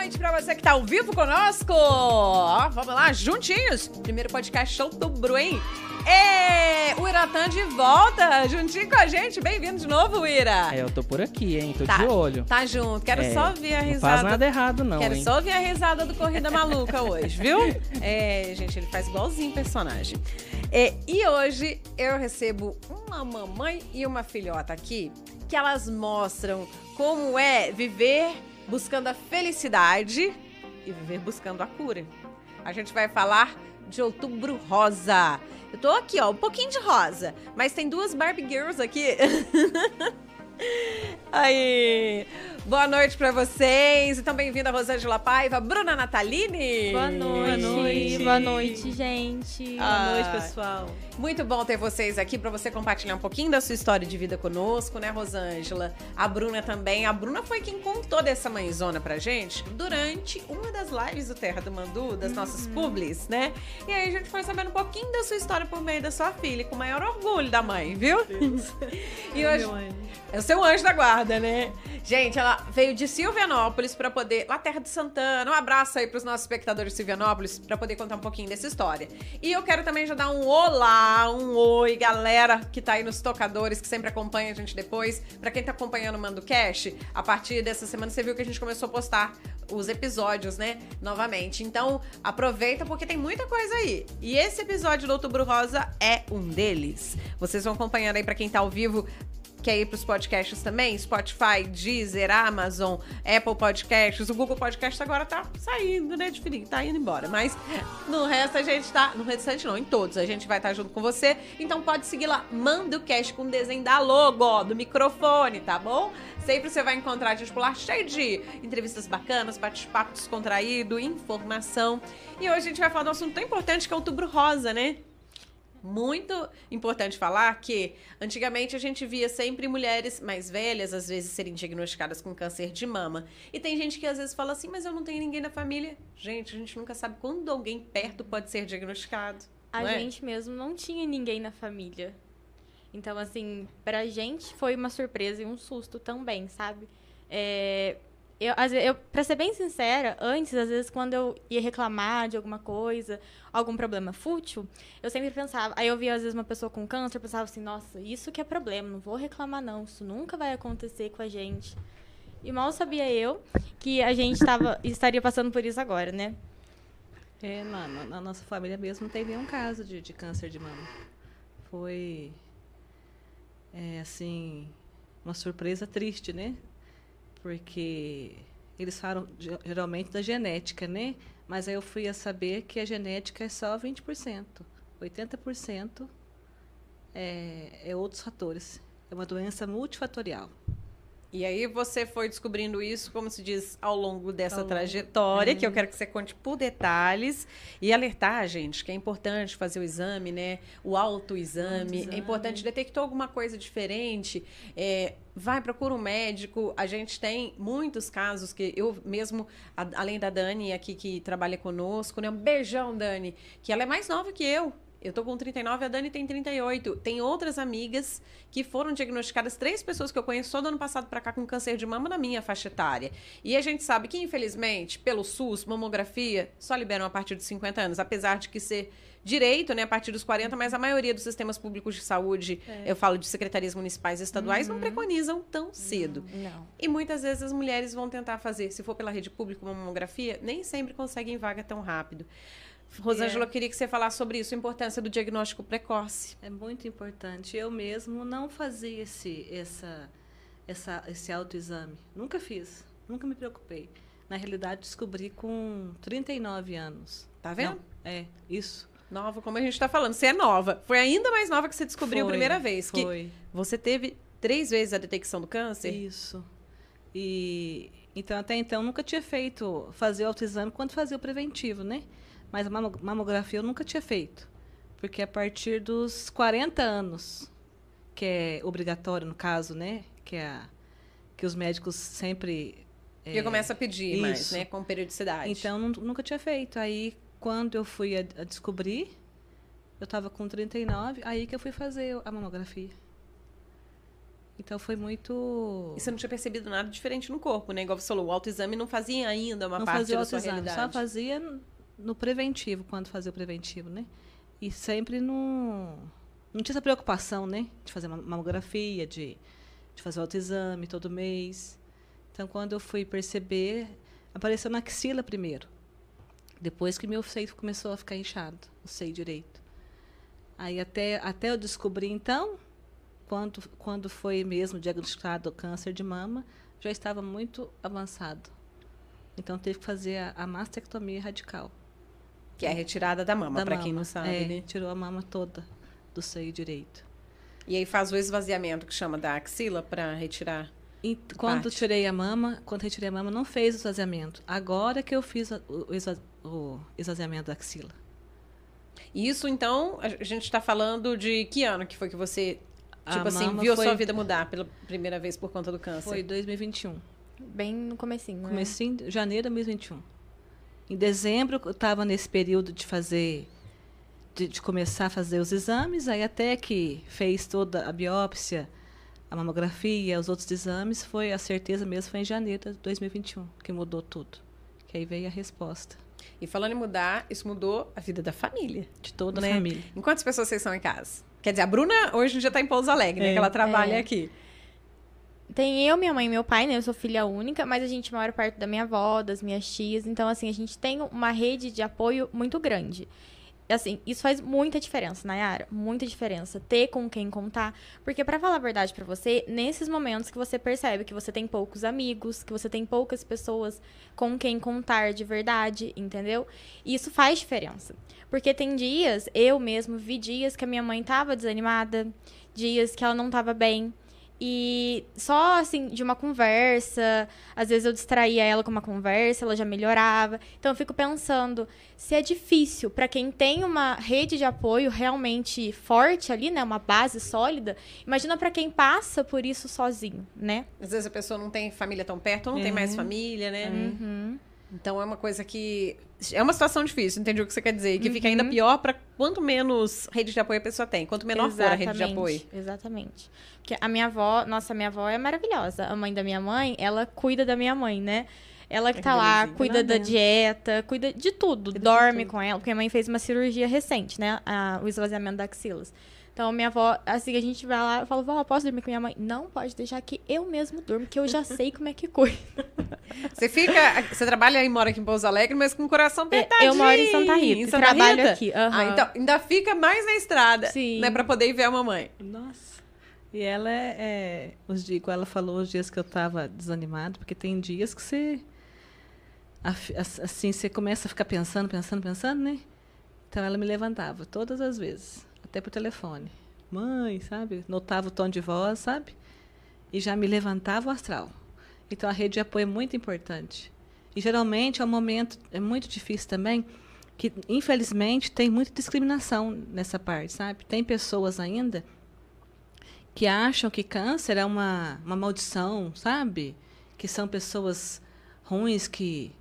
noite para você que tá ao vivo conosco. Ó, vamos lá, juntinhos. Primeiro podcast de outubro, hein? É, o Iratan de volta, juntinho com a gente. Bem-vindo de novo, Ira. É, eu tô por aqui, hein? Tô Tá, de olho. Tá junto. Quero É, só ver a Não risada. faz nada errado, não, Quero hein? só ver a risada do Corrida Maluca hoje, viu? É, gente, ele faz igualzinho o personagem. É, e hoje eu recebo uma mamãe e uma filhota aqui que elas mostram como é viver buscando a felicidade e viver buscando a cura. A gente vai falar de Outubro Rosa. Eu tô aqui, ó, um pouquinho de rosa, mas tem duas Barbie Girls aqui. Aí, boa noite pra vocês. Então, bem-vinda Rosângela Paiva, Bruna Natalini. Boa noite. Boa noite. Boa noite, gente. Ah. Boa noite, pessoal. Muito bom ter vocês aqui pra você compartilhar um pouquinho da sua história de vida conosco, né, Rosângela? A Bruna também. A Bruna foi quem contou dessa mãezona pra gente durante uma das lives do Terra do Mandu, das nossas publis, né? E aí a gente foi sabendo um pouquinho da sua história por meio da sua filha, com o maior orgulho da mãe, viu? e hoje é o seu anjo da guarda, né? Gente, ela veio de Silvianópolis pra poder. Lá Terra de Santana. Um abraço aí pros nossos espectadores de Silvianópolis pra poder contar um pouquinho dessa história. E eu quero também já dar um olá, um oi, galera que tá aí nos tocadores, que sempre acompanha a gente depois. Pra quem tá acompanhando o Mando Cash, a partir dessa semana você viu que a gente começou a postar os episódios, né? Novamente. Então, aproveita porque tem muita coisa aí. E esse episódio do Outubro Rosa é um deles. Vocês vão acompanhando aí pra quem tá ao vivo Quer ir para os podcasts também? Spotify, Deezer, Amazon, Apple Podcasts. O Google Podcast agora tá saindo, né, de fininho, tá indo embora. Mas no resto a gente tá. No restante não, em todos. A gente vai estar junto com você. Então pode seguir lá. Manda o cast com o desenho da logo, ó, do microfone, tá bom? Sempre você vai encontrar a gente por lá cheio de entrevistas bacanas, bate-papo descontraído, informação. E hoje a gente vai falar de um assunto tão importante que é o outubro rosa, né? Muito importante falar que antigamente a gente via sempre mulheres mais velhas, às vezes, serem diagnosticadas com câncer de mama. E tem gente que às vezes fala assim, mas eu não tenho ninguém na família. Gente, a gente nunca sabe quando alguém perto pode ser diagnosticado. A é? gente mesmo não tinha ninguém na família. Então, assim, pra gente foi uma surpresa e um susto também, sabe? É, eu, eu, ser bem sincera, antes, às vezes, quando eu ia reclamar de alguma coisa, algum problema fútil, eu sempre pensava. Aí eu via, às vezes, uma pessoa com câncer, eu pensava assim, nossa, isso que é problema, não vou reclamar, não. Isso nunca vai acontecer com a gente. E mal sabia eu que a gente tava, estaria passando por isso agora, né? É, na- na nossa família mesmo não teve nenhum caso de, de câncer de mama. Foi, é, assim, uma surpresa triste, né? Porque eles falam ge- geralmente da genética, né? Mas aí eu fui a saber que a genética é só 20%. 80% é, é outros fatores. É uma doença multifatorial. E aí você foi descobrindo isso, como se diz, ao longo dessa Ao longo, trajetória, é. que eu quero que você conte por detalhes e alertar, gente, que é importante fazer o exame, né? O autoexame. Autoexame. É importante, detectou alguma coisa diferente, é, vai, procura um médico. A gente tem muitos casos que eu mesmo, a- além da Dani aqui que trabalha conosco, né? Um beijão, Dani, que ela é mais nova que eu. Eu tô com 39, a Dani tem 38. Tem outras amigas que foram diagnosticadas, três pessoas que eu conheço só do ano passado pra cá com câncer de mama na minha faixa etária. E a gente sabe que, infelizmente, pelo SUS, mamografia só liberam a partir dos 50 anos, apesar de que ser direito, né, a partir dos 40, mas a maioria dos sistemas públicos de saúde, eu falo de secretarias municipais e estaduais, não preconizam tão cedo. Não. E muitas vezes as mulheres vão tentar fazer, se for pela rede pública, uma mamografia, nem sempre conseguem vaga tão rápido. Rosângela, eu queria que você falasse sobre isso, a importância do diagnóstico precoce. É muito importante. Eu mesmo não fazia esse, essa, essa, esse autoexame. Nunca fiz. Nunca me preocupei. Na realidade, descobri com 39 anos. Tá vendo? Não, é, isso. Nova, como a gente tá falando. Você é nova. Foi ainda mais nova que você descobriu a Foi, primeira vez. Que Foi. você teve três vezes a detecção do câncer? Isso. E então até então nunca tinha feito fazer o autoexame quando fazia o preventivo, né? Mas a mamo- mamografia eu nunca tinha feito. Porque a partir dos 40 anos, que é obrigatório no caso, né? Que é a- que os médicos sempre é, Já começa a pedir mais, isso. né? Com periodicidade. Então nun- nunca tinha feito. Aí quando eu fui a, a descobrir, eu estava com 39, aí que eu fui fazer a mamografia. Então foi muito. E você não tinha percebido nada diferente no corpo, né? Igual você falou, o autoexame não fazia ainda uma não parte fazia da sua realidade. só fazia no preventivo, quando fazia o preventivo, né? E sempre não. Não tinha essa preocupação, né? De fazer mamografia, de, de fazer o autoexame todo mês. Então, quando eu fui perceber, apareceu na axila primeiro. Depois que meu seio começou a ficar inchado, o seio direito. Aí até, até eu descobri, então, quando, quando foi mesmo diagnosticado o câncer de mama, já estava muito avançado. Então teve que fazer a, a mastectomia radical. Que é a retirada da mama, da pra quem não sabe, É, né? Tirou a mama toda do seio direito. E aí faz o esvaziamento que chama da axila pra retirar. E quando parte? tirei a mama, quando retirei a mama, não fez o esvaziamento. Agora que eu fiz o, esva- o esvaziamento da axila. Isso, então, a gente tá falando de que ano que foi que você, A tipo assim, mama viu a foi- sua vida mudar pela primeira vez por conta do câncer? Foi 2021. Bem no comecinho, né? Comecei em janeiro de 2021. Em dezembro, eu estava nesse período de fazer, de, de começar a fazer os exames, aí até que fez toda a biópsia, a mamografia, os outros exames, foi a certeza mesmo foi em janeiro de 2021 que mudou tudo. Que aí veio a resposta E falando em mudar, isso mudou a vida da família. de toda Né? a família. Em quantas pessoas vocês são em casa? Quer dizer, a Bruna hoje em dia tá em Pouso Alegre, né? É. Que ela trabalha É. aqui. Tem eu, minha mãe e meu pai, né? Eu sou filha única, mas a gente mora perto da minha avó, das minhas tias. Então, assim, a gente tem uma rede de apoio muito grande. E, Assim, isso faz muita diferença, Nayara. Muita diferença. Ter com quem contar. Porque, pra falar a verdade pra você, nesses momentos que você percebe que você tem poucos amigos, que você tem poucas pessoas com quem contar de verdade, entendeu? Isso faz diferença. Porque tem dias, eu mesmo vi dias que a minha mãe tava desanimada, dias que ela não tava bem. E só assim, de uma conversa, às vezes eu distraía ela com uma conversa, ela já melhorava. Então eu fico pensando, se é difícil pra quem tem uma rede de apoio realmente forte ali, né, uma base sólida, imagina pra quem passa por isso sozinho, né? Às vezes a pessoa não tem família tão perto, ou não tem É. mais família, né? Uhum. Então é uma coisa que. É uma situação difícil, entendi o que você quer dizer. E que fica ainda pior para quanto menos rede de apoio a pessoa tem. Quanto menor for a rede de apoio. Exatamente. Porque a minha avó, nossa, minha avó é maravilhosa. A mãe da minha mãe, ela cuida da minha mãe, né? Ela que tá lá, cuida da dieta, cuida de tudo, Cuida de dorme tudo. com ela, porque a mãe fez uma cirurgia recente, né? A- o esvaziamento da axilas. Então, minha avó, assim, a gente vai lá, eu falo, vó, posso dormir com minha mãe? Não, pode deixar que eu mesmo durmo, que eu já sei como é que cuida. Você fica. Você trabalha e mora aqui em Pouso Alegre, mas com o coração É, apertadinho. eu moro em Santa Rita, Em Santa trabalho Rita? aqui, aham. Ah, então ainda fica mais na estrada. Sim. Né, pra poder ir ver a mamãe. Nossa. E ela é, é os dias, ela falou, os dias que eu estava desanimado, porque tem dias que você assim, você começa a ficar pensando, pensando, pensando, né? Então ela me levantava todas as vezes, até por telefone. Mãe, sabe? Notava o tom de voz, sabe? E já me levantava o astral. Então a rede de apoio é muito importante. E geralmente é um momento é muito difícil também, que infelizmente tem muita discriminação nessa parte, sabe? Tem pessoas ainda que acham que câncer é uma, uma maldição, sabe? Que são pessoas ruins que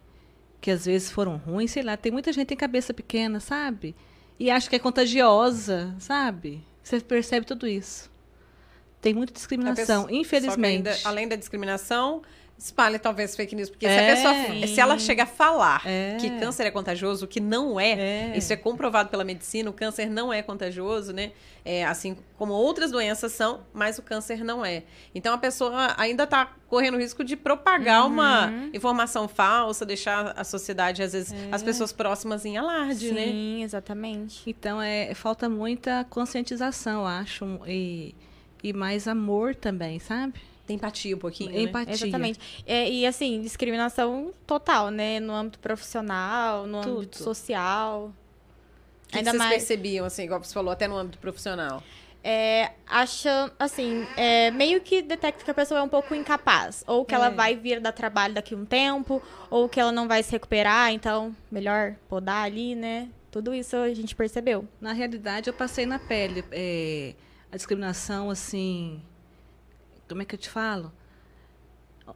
que às vezes foram ruins, sei lá. Tem muita gente tem cabeça pequena, sabe? E acha que é contagiosa, sabe? Você percebe tudo isso. Tem muita discriminação, pessoa- infelizmente. ainda, além da discriminação, espalha talvez fake news. Porque se É. a pessoa. Se ela chega a falar É. que câncer é contagioso, o que não é, É. isso é comprovado pela medicina, o câncer não é contagioso, né? É, assim como outras doenças são, mas o câncer não é. Então a pessoa ainda está correndo o risco de propagar uma Uhum. informação falsa, deixar a sociedade, às vezes, É. as pessoas próximas em alarde, né? Sim, exatamente. Então, é, falta muita conscientização, eu acho, e, e mais amor também, sabe? Tem empatia um pouquinho, né? Empatia. Exatamente. É, e assim, discriminação total, né? No âmbito profissional, no Tudo. âmbito social. O que, que Ainda vocês mais. percebiam, assim, igual você falou, até no âmbito profissional? É, acha, assim, é, meio que detecta que a pessoa é um pouco incapaz. Ou que ela É. vai vir dar trabalho daqui a um tempo, ou que ela não vai se recuperar, então melhor podar ali, né? Tudo isso a gente percebeu. Na realidade, eu passei na pele é, a discriminação, assim. Como é que eu te falo?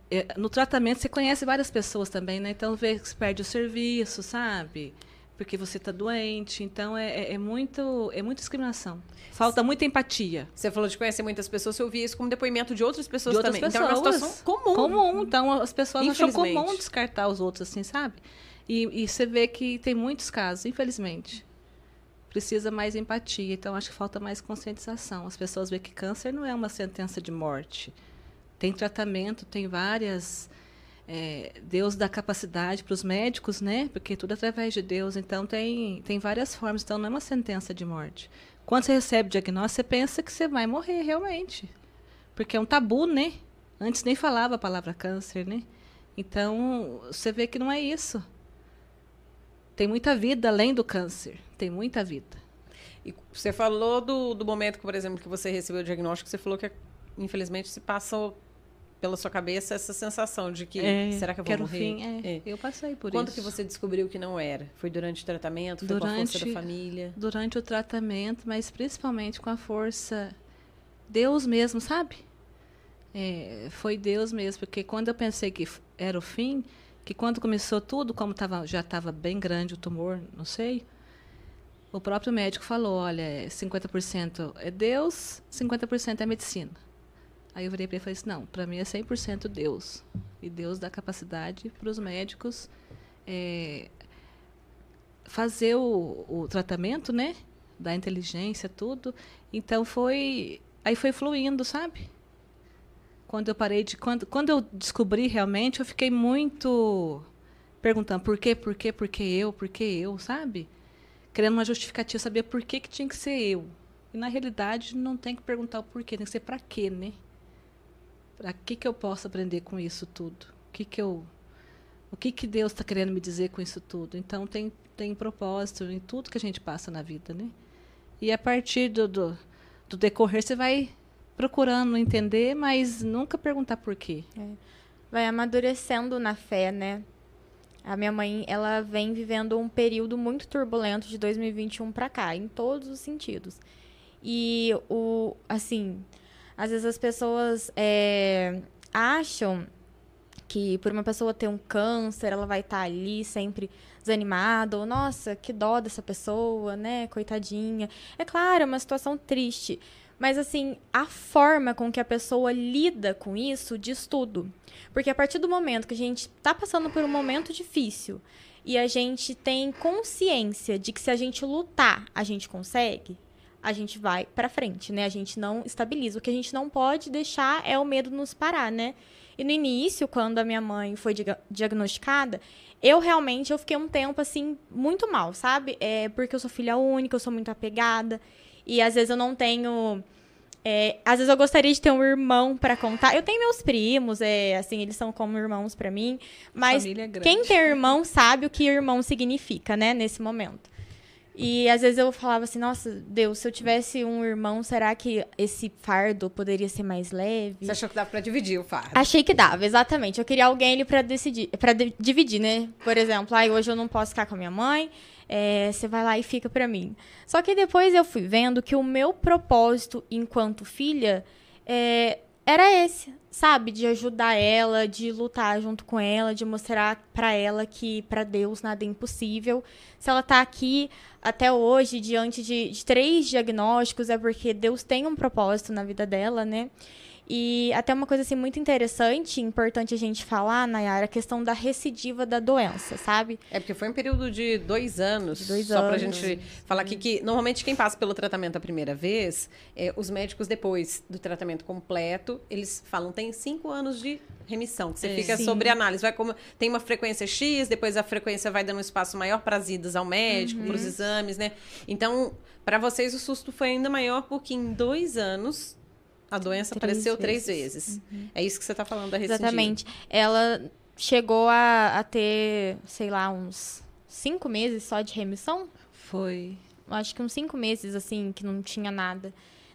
É, no tratamento, você conhece várias pessoas também, né? Então, vê que você perde o serviço, sabe? porque você está doente. Então é, é, é, muito é muita discriminação. Falta muita empatia. Você falou de conhecer muitas pessoas, eu vi isso como depoimento de outras pessoas de outras também. Pessoas. Então é uma situação comum. Comum. Então as pessoas acham comum descartar os outros assim, sabe? E, e você vê que tem muitos casos, infelizmente. Precisa mais empatia. Então acho que falta mais conscientização. As pessoas veem que câncer não é uma sentença de morte. Tem tratamento, tem várias é, Deus dá capacidade para os médicos, né? Porque tudo é através de Deus. Então tem, tem várias formas. Então não é uma sentença de morte. Quando você recebe o diagnóstico, você pensa que você vai morrer realmente. Porque é um tabu, né? Antes nem falava a palavra câncer, né? Então você vê que não é isso. Tem muita vida além do câncer. Tem muita vida. E você falou do, do momento, por exemplo, que você recebeu o diagnóstico, você falou que infelizmente se passou pela sua cabeça essa sensação de que é, será que eu vou morrer? Fim, é. É. Eu passei por Quando isso. Quando que você descobriu que não era? Foi durante o tratamento? Foi durante, com a força da família? Durante o tratamento, mas principalmente com a força Deus mesmo, sabe? É, foi Deus mesmo, porque quando eu pensei que era o fim, que quando começou tudo, como tava, já estava bem grande o tumor, não sei, o próprio médico falou, olha, 50% é Deus, 50% é medicina. Aí eu virei para ele e falei assim, não, para mim é 100% Deus. E Deus dá capacidade para os médicos é, fazer o, o tratamento, né? Da inteligência, tudo. Então foi... Aí foi fluindo, sabe? Quando eu parei de... Quando, quando eu descobri realmente, eu fiquei muito perguntando por quê, por quê, por que eu, por que eu, sabe? Querendo uma justificativa, saber por que, que tinha que ser eu. E na realidade não tem que perguntar o porquê, tem que ser para quê, né? Para que que eu posso aprender com isso tudo? O que que eu o que que Deus está querendo me dizer com isso tudo? Então tem tem propósito em tudo que a gente passa na vida, né? E a partir do, do, do decorrer você vai procurando entender, mas nunca perguntar por quê. É. Vai amadurecendo na fé, né? A minha mãe, ela vem vivendo um período muito turbulento de 2021 para cá, em todos os sentidos. E o, assim, às vezes as pessoas é, acham que por uma pessoa ter um câncer, ela vai estar tá ali sempre desanimada, ou nossa, que dó dessa pessoa, né, coitadinha. É claro, é uma situação triste, mas assim, a forma com que a pessoa lida com isso diz tudo. Porque a partir do momento que a gente está passando por um momento difícil e a gente tem consciência de que se a gente lutar, a gente consegue, a gente vai para frente, né? A gente não estabiliza. O que a gente não pode deixar é o medo nos parar, né? E no início, quando a minha mãe foi diagnosticada, eu realmente eu fiquei um tempo assim muito mal, sabe? É porque eu sou filha única, eu sou muito apegada e às vezes eu não tenho é, às vezes eu gostaria de ter um irmão para contar. Eu tenho meus primos, é, assim, eles são como irmãos para mim. Mas é quem tem irmão sabe o que irmão significa, né, nesse momento. E às vezes eu falava assim, nossa, Deus, se eu tivesse um irmão, será que esse fardo poderia ser mais leve? Você achou que dava para dividir o fardo? Achei que dava, exatamente. Eu queria alguém ali para decidir, para dividir, né? Por exemplo, ai, hoje eu não posso ficar com a minha mãe, é, você vai lá e fica para mim. Só que depois eu fui vendo que o meu propósito enquanto filha é, era esse, sabe? De ajudar ela, de lutar junto com ela, de mostrar para ela que para Deus nada é impossível. Se ela tá aqui até hoje, diante de, de três diagnósticos, é porque Deus tem um propósito na vida dela, né? E até uma coisa assim muito interessante, importante a gente falar, Nayara, a questão da recidiva da doença, sabe? É porque foi um período de dois anos. De dois só anos. pra gente falar aqui que normalmente quem passa pelo tratamento a primeira vez, é, os médicos depois do tratamento completo, eles falam tem cinco anos de remissão, que você é, fica sim. sobre análise. Vai como tem uma frequência X, depois a frequência vai dando um espaço maior para as idas ao médico, uhum. para os exames, né? Então, para vocês o susto foi ainda maior porque em dois anos a doença três apareceu vezes. três vezes. Uhum. É isso que você está falando da recidiva. Exatamente. Ela chegou a, a, ter, sei lá, uns cinco meses só de remissão? Foi. Acho que uns cinco meses, assim, que não tinha nada.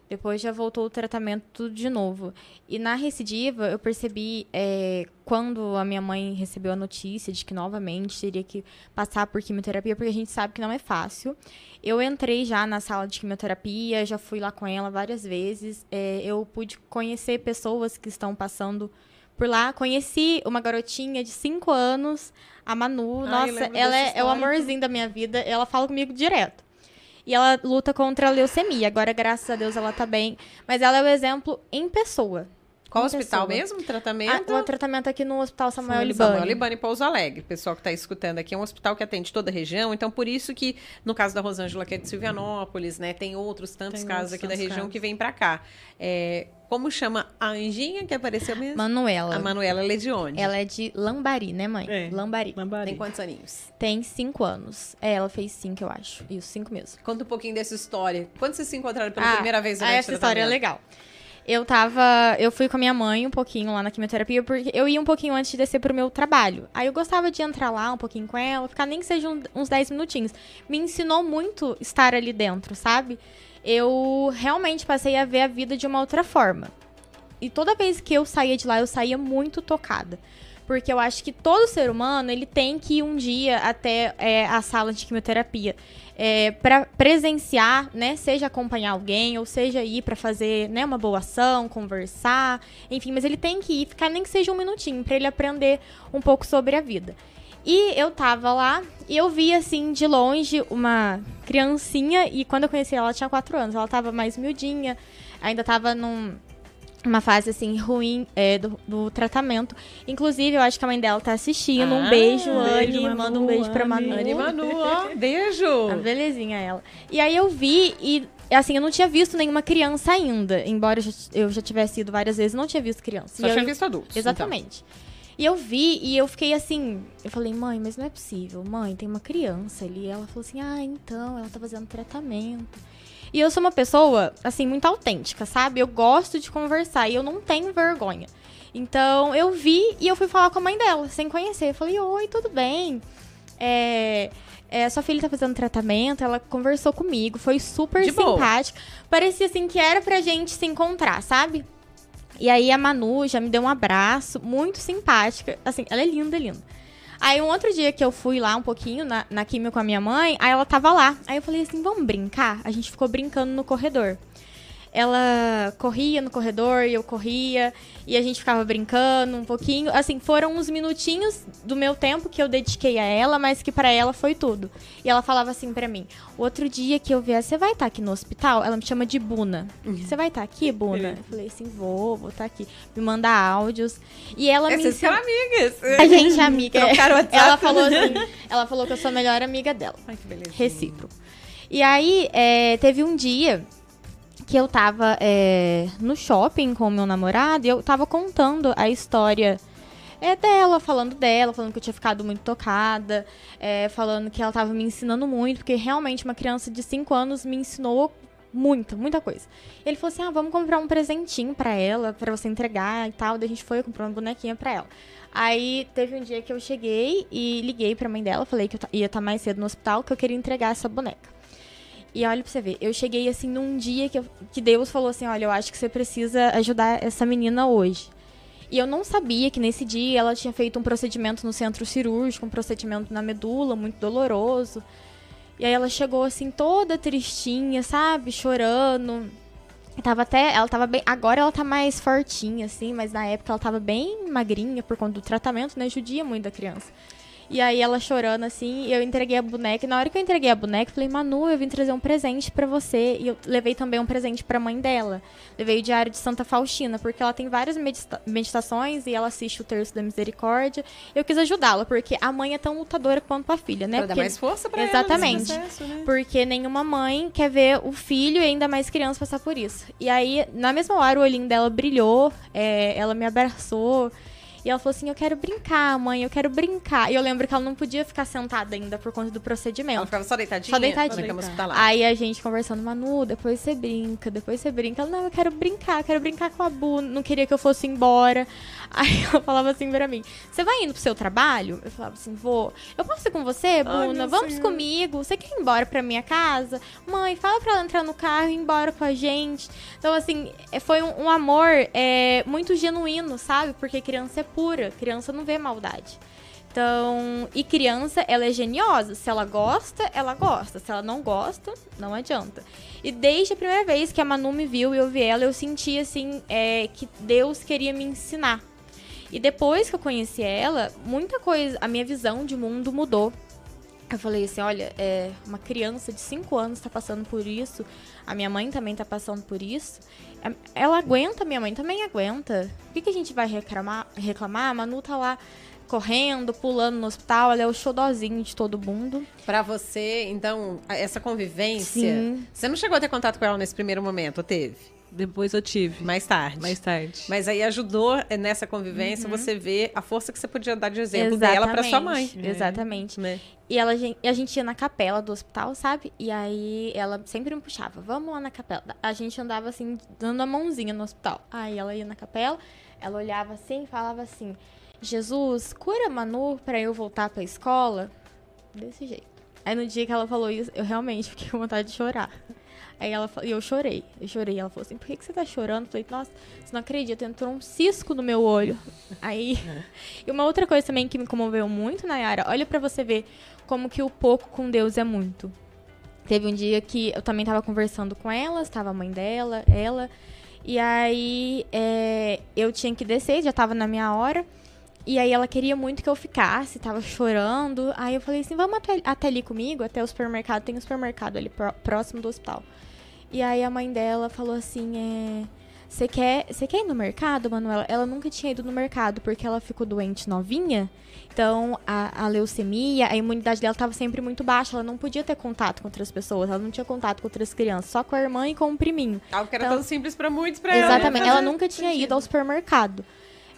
Depois já voltou o tratamento tudo de novo. E na recidiva, eu percebi é, quando a minha mãe recebeu a notícia de que novamente teria que passar por quimioterapia, porque a gente sabe que não é fácil. Eu entrei já na sala de quimioterapia, já fui lá com ela várias vezes. É, eu pude conhecer pessoas que estão passando por lá. Conheci uma garotinha de 5 anos A Manu, Ai, nossa, ela é, é o amorzinho da minha vida. Ela fala comigo direto. E ela luta contra a leucemia. Agora, graças a Deus, ela tá bem. Mas ela é o exemplo em pessoa. Qual hospital pessoa. mesmo? Ah, Tratamento? o tratamento aqui no Hospital Samuel Samuel Libani. Samuel Libani Pouso Alegre. Pessoal que está escutando aqui, é um hospital que atende toda a região. Então, por isso que, no caso da Rosângela, que é de Silvianópolis, né? Tem outros tantos Tem casos outros aqui da tantos região casos. que vêm para cá. É, como chama a Anjinha que apareceu mesmo? Manuela. A Manuela ela é de onde? Ela é de Lambari, né, mãe? É. Lambari. Lambari. Tem quantos aninhos? Tem cinco anos. É, ela fez cinco, eu acho. Isso, cinco mesmo. Conta um pouquinho dessa história. Quando vocês se encontraram pela Ah, primeira vez ah, essa história é legal. Eu tava. Eu fui com a minha mãe um pouquinho lá na quimioterapia, porque eu ia um pouquinho antes de descer pro meu trabalho. Aí eu gostava de entrar lá um pouquinho com ela, ficar nem que seja um- uns 10 minutinhos. Me ensinou muito estar ali dentro, sabe? Eu realmente passei a ver a vida de uma outra forma. E toda vez que eu saía de lá, eu saía muito tocada. Porque eu acho que todo ser humano, ele tem que ir um dia até é, a sala de quimioterapia. É, para presenciar, né? Seja acompanhar alguém, ou seja ir para fazer né, uma boa ação, conversar, enfim, mas ele tem que ir, ficar nem que seja um minutinho, para ele aprender um pouco sobre a vida. E eu tava lá e eu vi, assim, de longe, uma criancinha, e quando eu conheci ela, ela tinha quatro anos, ela tava mais miudinha, ainda tava num, uma fase assim ruim é, do, do tratamento. Inclusive, eu acho que a mãe dela tá assistindo. um Ah, beijo, beijo, Anne. Manda um beijo pra. Manu. Anne Manu, ó. Beijo! A belezinha ela. E aí eu vi e assim, eu não tinha visto nenhuma criança ainda, embora eu já, eu já tivesse ido várias vezes, não tinha visto criança. Só E eu- tinha visto adultos. então. Exatamente. E eu vi e eu fiquei assim, eu falei, mãe, mas não é possível. Mãe, tem uma criança ali. Ela falou assim, ah, então, ela tá fazendo tratamento. E eu sou uma pessoa, assim, muito autêntica, sabe? Eu gosto de conversar e eu não tenho vergonha. Então, eu vi e eu fui falar com a mãe dela, sem conhecer. Eu falei, oi, tudo bem? É, é, sua filha tá fazendo tratamento, ela conversou comigo, foi super De boa. simpática. Parecia assim que era pra gente se encontrar, sabe? E aí a Manu já me deu um abraço, muito simpática. Assim, ela é linda, linda. Aí um outro dia que eu fui lá um pouquinho na, na química com a minha mãe, aí ela tava lá. Aí eu falei assim, vamos brincar? A gente ficou brincando no corredor. Ela corria no corredor e eu corria e a gente ficava brincando um pouquinho. Assim, foram uns minutinhos do meu tempo que eu dediquei a ela, mas que pra ela foi tudo. E ela falava assim pra mim: "O outro dia que eu vier, você vai estar aqui no hospital?" Ela me chama de Buna. Você vai estar aqui, Buna? Eu falei assim: "Vou, vou estar aqui." Me manda áudios. E ela me Vocês são amigas. a gente é amiga. WhatsApp. Ela falou assim, ela falou que eu sou a melhor amiga dela. Ai, que beleza. Recíproco. E aí, é, teve um dia que eu tava é, no shopping com o meu namorado e eu tava contando a história é, dela, falando dela, falando que eu tinha ficado muito tocada, é, falando que ela tava me ensinando muito, porque realmente uma criança de 5 anos me ensinou muita, muita coisa. Ele falou assim: ah, vamos comprar um presentinho pra ela, pra você entregar e tal. Daí a gente foi comprar uma bonequinha pra ela. Aí teve um dia que eu cheguei e liguei pra mãe dela, falei que eu ia estar mais cedo no hospital, que eu queria entregar essa boneca. E olha pra você ver, eu cheguei assim num dia que, eu- que Deus falou assim: olha, eu acho que você precisa ajudar essa menina hoje. E eu não sabia que nesse dia ela tinha feito um procedimento no centro cirúrgico, um procedimento na medula, muito doloroso. E aí ela chegou assim toda tristinha, sabe? Chorando. Tava até, ela tava bem, agora ela tá mais fortinha assim, mas na época ela tava bem magrinha por conta do tratamento, né? Judia muito da criança. E aí ela chorando assim, e eu entreguei a boneca. E na hora que eu entreguei a boneca, eu falei: "Manu, eu vim trazer um presente pra você". E eu levei também um presente pra mãe dela. Levei o Diário de Santa Faustina, porque ela tem várias medita- meditações e ela assiste o Terço da Misericórdia. Eu quis ajudá-la, porque a mãe é tão lutadora quanto a filha, né? Pra dar Porque- mais força pra Exatamente. ela processo, né? porque nenhuma mãe quer ver o filho e ainda mais criança passar por isso. E aí, na mesma hora, o olhinho dela brilhou, é, ela me abraçou. E ela falou assim: Eu quero brincar, mãe, eu quero brincar. E eu lembro que ela não podia ficar sentada ainda por conta do procedimento. Ela ficava só deitadinha? Só deitadinha. Hospitalar. Aí a gente conversando, Manu, depois você brinca, depois você brinca. Ela, não, eu quero brincar, eu quero brincar com a Bu, não queria que eu fosse embora. Aí ela falava assim pra mim, você vai indo pro seu trabalho? Eu falava assim, vou. Eu posso ir com você, Buna? meu Vamos Senhor. comigo? Você quer ir embora pra minha casa? Mãe, fala pra ela entrar no carro e ir embora com a gente. Então, assim, é- foi um, um amor é, muito genuíno, sabe? Porque criança é pura, criança não vê maldade. Então, e criança, ela é geniosa. Se ela gosta, ela gosta. Se ela não gosta, não adianta. E desde a primeira vez que a Manu me viu e eu vi ela, eu senti, assim, é, que Deus queria me ensinar. E depois que eu conheci ela, muita coisa, a minha visão de mundo mudou. Eu falei assim, olha, é, uma criança de 5 anos está passando por isso, a minha mãe também está passando por isso. Ela aguenta, minha mãe também aguenta. Por que, que a gente vai reclamar? reclamar? A Manu tá lá correndo, pulando no hospital, ela é o xodózinho de todo mundo. Pra você, então, essa convivência, Sim. você não chegou a ter contato com ela nesse primeiro momento, teve? Depois eu tive. Mais tarde. Mais tarde. Mas aí ajudou eh, nessa convivência Uhum. você ver a força que você podia dar de exemplo dela pra sua mãe. Exatamente, Exatamente. Né? E ela, e a gente ia na capela do hospital, sabe? E aí ela sempre me puxava, vamos lá na capela. A gente andava assim, dando a mãozinha no hospital. Aí ela ia na capela, ela olhava assim e falava assim: Jesus, cura a Manu pra eu voltar pra escola. Desse jeito. Aí no dia que ela falou isso, eu realmente fiquei com vontade de chorar. Aí ela e eu chorei, eu chorei. Ela falou assim: por que, que você tá chorando? Eu falei, nossa, você não acredita, entrou um cisco no meu olho. Aí. E uma outra coisa também que me comoveu muito, Nayara, olha pra você ver como que o pouco com Deus é muito. Teve um dia que eu também tava conversando com ela, estava a mãe dela, ela. E aí é, eu tinha que descer, já tava na minha hora. E aí ela queria muito que eu ficasse, tava chorando. Aí eu falei assim, vamos até, até ali comigo, até o supermercado. Tem um supermercado ali pró- próximo do hospital. E aí a mãe dela falou assim, é... Você quer, você quer ir no mercado, Manuela? Ela nunca tinha ido no mercado porque ela ficou doente novinha. Então, a, a leucemia, a imunidade dela estava sempre muito baixa. Ela não podia ter contato com outras pessoas. Ela não tinha contato com outras crianças. Só com a irmã e com o priminho. Algo que era Então- tão simples pra muitos, pra ela. né? Exatamente. Ela nunca tinha sentido. ido ao supermercado.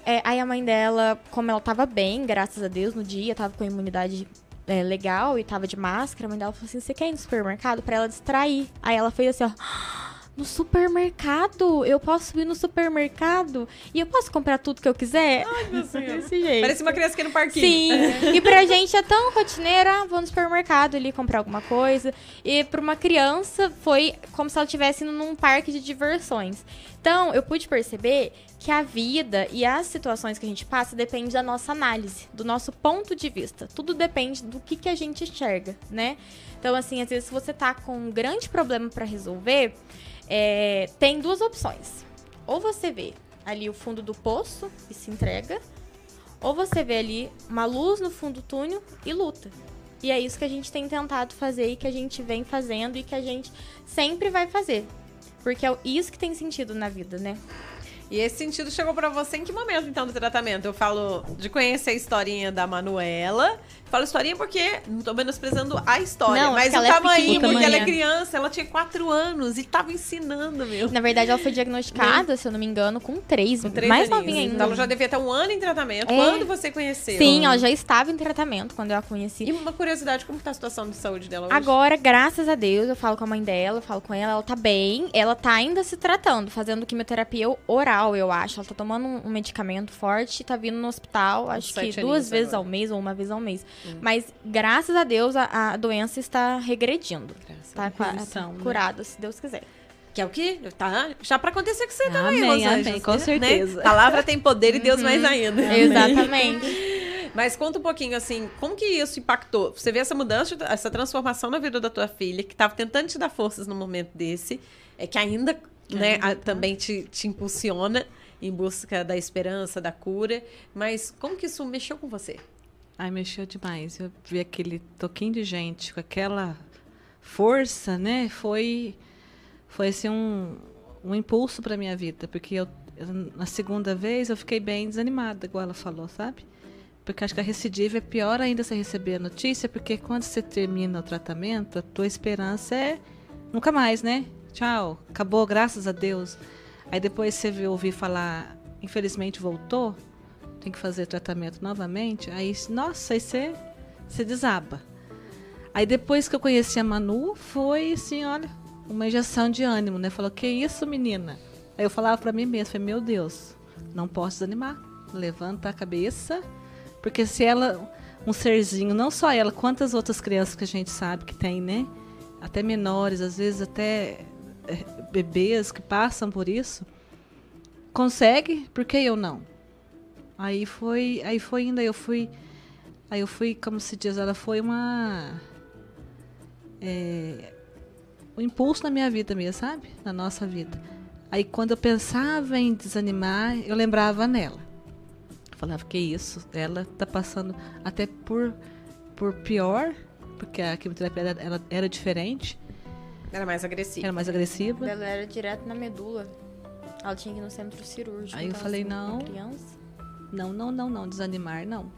É, aí a mãe dela, como ela tava bem, graças a Deus, no dia, tava com a imunidade é, legal e tava de máscara, a mãe dela falou assim: você quer ir no supermercado pra ela distrair? Aí ela fez assim, ó. No supermercado? Eu posso ir no supermercado? E eu posso comprar tudo que eu quiser? Ai, meu Senhor. Desse jeito. Parece uma criança aqui no parquinho. Sim. E pra gente é tão rotineira, vou no supermercado ali comprar alguma coisa. E pra uma criança foi como se ela estivesse indo num parque de diversões. Então, eu pude perceber que a vida e as situações que a gente passa depende da nossa análise, do nosso ponto de vista. Tudo depende do que, que a gente enxerga, né? Então, assim, às vezes se você tá com um grande problema pra resolver, é, tem duas opções. Ou você vê ali o fundo do poço e se entrega, ou você vê ali uma luz no fundo do túnel e luta. E é isso que a gente tem tentado fazer e que a gente vem fazendo e que a gente sempre vai fazer. Porque é isso que tem sentido na vida, né? E esse sentido chegou pra você em que momento, então, do tratamento? Eu falo de conhecer a historinha da Manuela. Falo historinha porque não tô menosprezando a história, Não, é mas o ela é tamanho, porque ela é pequenininha. criança, ela tinha quatro anos e tava ensinando, meu. Na verdade, ela foi diagnosticada, se eu não me engano, com três, Com três mais aninhos. novinha ainda. Então ela já devia ter um ano em tratamento. É. Quando você conheceu? Sim, ela já estava em tratamento quando eu a conheci. E uma curiosidade, como tá a situação de saúde dela hoje? Agora, graças a Deus, eu falo com a mãe dela, eu falo com ela, ela tá bem. Ela tá ainda se tratando, fazendo quimioterapia oral, eu acho. Ela tá tomando um, medicamento forte, tá vindo no hospital, acho sete que duas vezes agora. ao mês ou uma vez ao mês. Mas, graças a Deus, a, a doença está regredindo. Graças a Tá, remissão, né? curada, se Deus quiser. Que é o quê? Tá já pra acontecer com você também, Amém, Los amém, Angeles, com né? certeza. Palavra tem poder e Deus mais ainda. Exatamente. Mas conta um pouquinho, assim, como que isso impactou? Você vê essa mudança, essa transformação na vida da tua filha, que tava tentando te dar forças no momento desse, é que ainda, né, a- também te, te impulsiona em busca da esperança, da cura. Mas como que isso mexeu com você? Ai, mexeu demais. Eu vi aquele toquinho de gente com aquela força, né? Foi, foi assim, um, um impulso para minha vida, porque eu, eu- na segunda vez eu fiquei bem desanimada, igual ela falou, sabe? Porque acho que a recidiva é pior ainda você receber a notícia, porque quando você termina o tratamento, a tua esperança é nunca mais, né? Tchau, acabou, graças a Deus. Aí depois você ouvir falar, infelizmente voltou, tem que fazer tratamento novamente, aí, nossa, aí você, você desaba. Aí depois que eu conheci a Manu, foi assim, olha, uma injeção de ânimo, né? Falou, que isso, menina? Aí eu falava pra mim mesma, falei, meu Deus, não posso desanimar. Levanta a cabeça, porque se ela, um serzinho, não só ela, quantas outras crianças que a gente sabe que tem, né? Até menores, às vezes até eh, bebês que passam por isso, consegue, por que eu não? Aí foi, aí foi indo, aí eu fui, aí eu fui, como se diz, ela foi uma é, um impulso na minha vida mesmo, sabe? Na nossa vida. Aí quando eu pensava em desanimar, eu lembrava nela. falava que isso, ela tá passando até por, por pior, porque a quimioterapia ela, ela era diferente, Era mais agressiva. era mais agressiva. Ela era direto na medula. Ela tinha que ir no centro cirúrgico. Aí eu então, falei, assim, não. Criança. Não, não, não, não, desanimar não.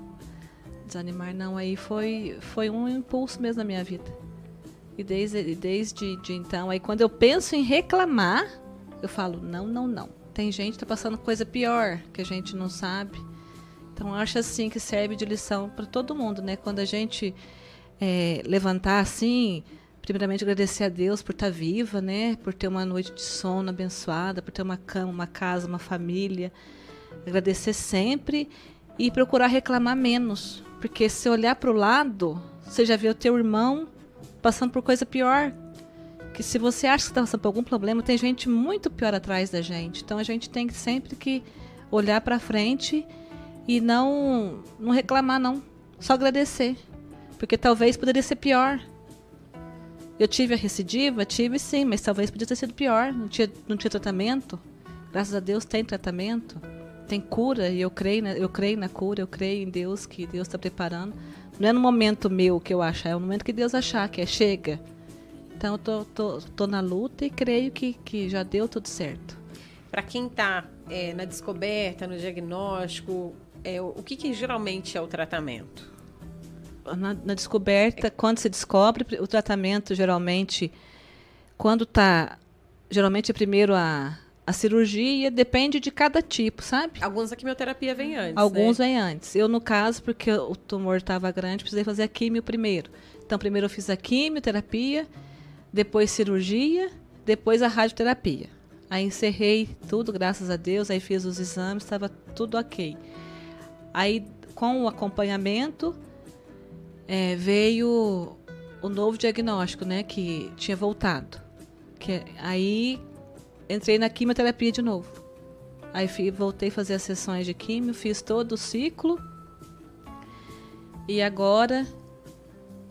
Desanimar não, aí foi, foi um impulso mesmo na minha vida. E desde, desde de então, aí quando eu penso em reclamar, eu falo, não, não, não. Tem gente que tá passando coisa pior, que a gente não sabe. Então acho assim que serve de lição para todo mundo, né? Quando a gente é, levantar assim, primeiramente agradecer a Deus por estar viva, né? Por ter uma noite de sono abençoada, por ter uma cama, uma casa, uma família. Agradecer sempre e procurar reclamar menos. Porque se olhar para o lado, você já vê o teu irmão passando por coisa pior. Que se você acha que está passando por algum problema, tem gente muito pior atrás da gente. Então a gente tem sempre que olhar para frente e não não reclamar não, só agradecer. Porque talvez poderia ser pior. Eu tive a recidiva, tive sim, mas talvez podia ter sido pior. Não tinha, não tinha tratamento. Graças a Deus tem tratamento, tem cura e eu creio, na, eu creio na cura, eu creio em Deus que Deus está preparando. Não é no momento meu que eu achar, é no momento que Deus achar que é chega. Então eu tô, tô, tô na luta e creio que, que já deu tudo certo. Para quem está na descoberta, no diagnóstico, é, o que, que geralmente é o tratamento? na, na descoberta, quando se descobre, o tratamento geralmente, quando tá, geralmente é primeiro a, a cirurgia, depende de cada tipo, sabe? Alguns a quimioterapia vem antes. Alguns né? vêm antes. Eu, no caso, porque o tumor estava grande, precisei fazer a quimio primeiro. Então, primeiro eu fiz a quimioterapia, depois cirurgia, depois a radioterapia. Aí encerrei tudo, graças a Deus, aí fiz os exames, estava tudo ok. Aí, com o acompanhamento, é, veio o novo diagnóstico, né, que tinha voltado. Que, aí entrei na quimioterapia de novo. Aí fi- voltei a fazer as sessões de quimio, fiz todo o ciclo. E agora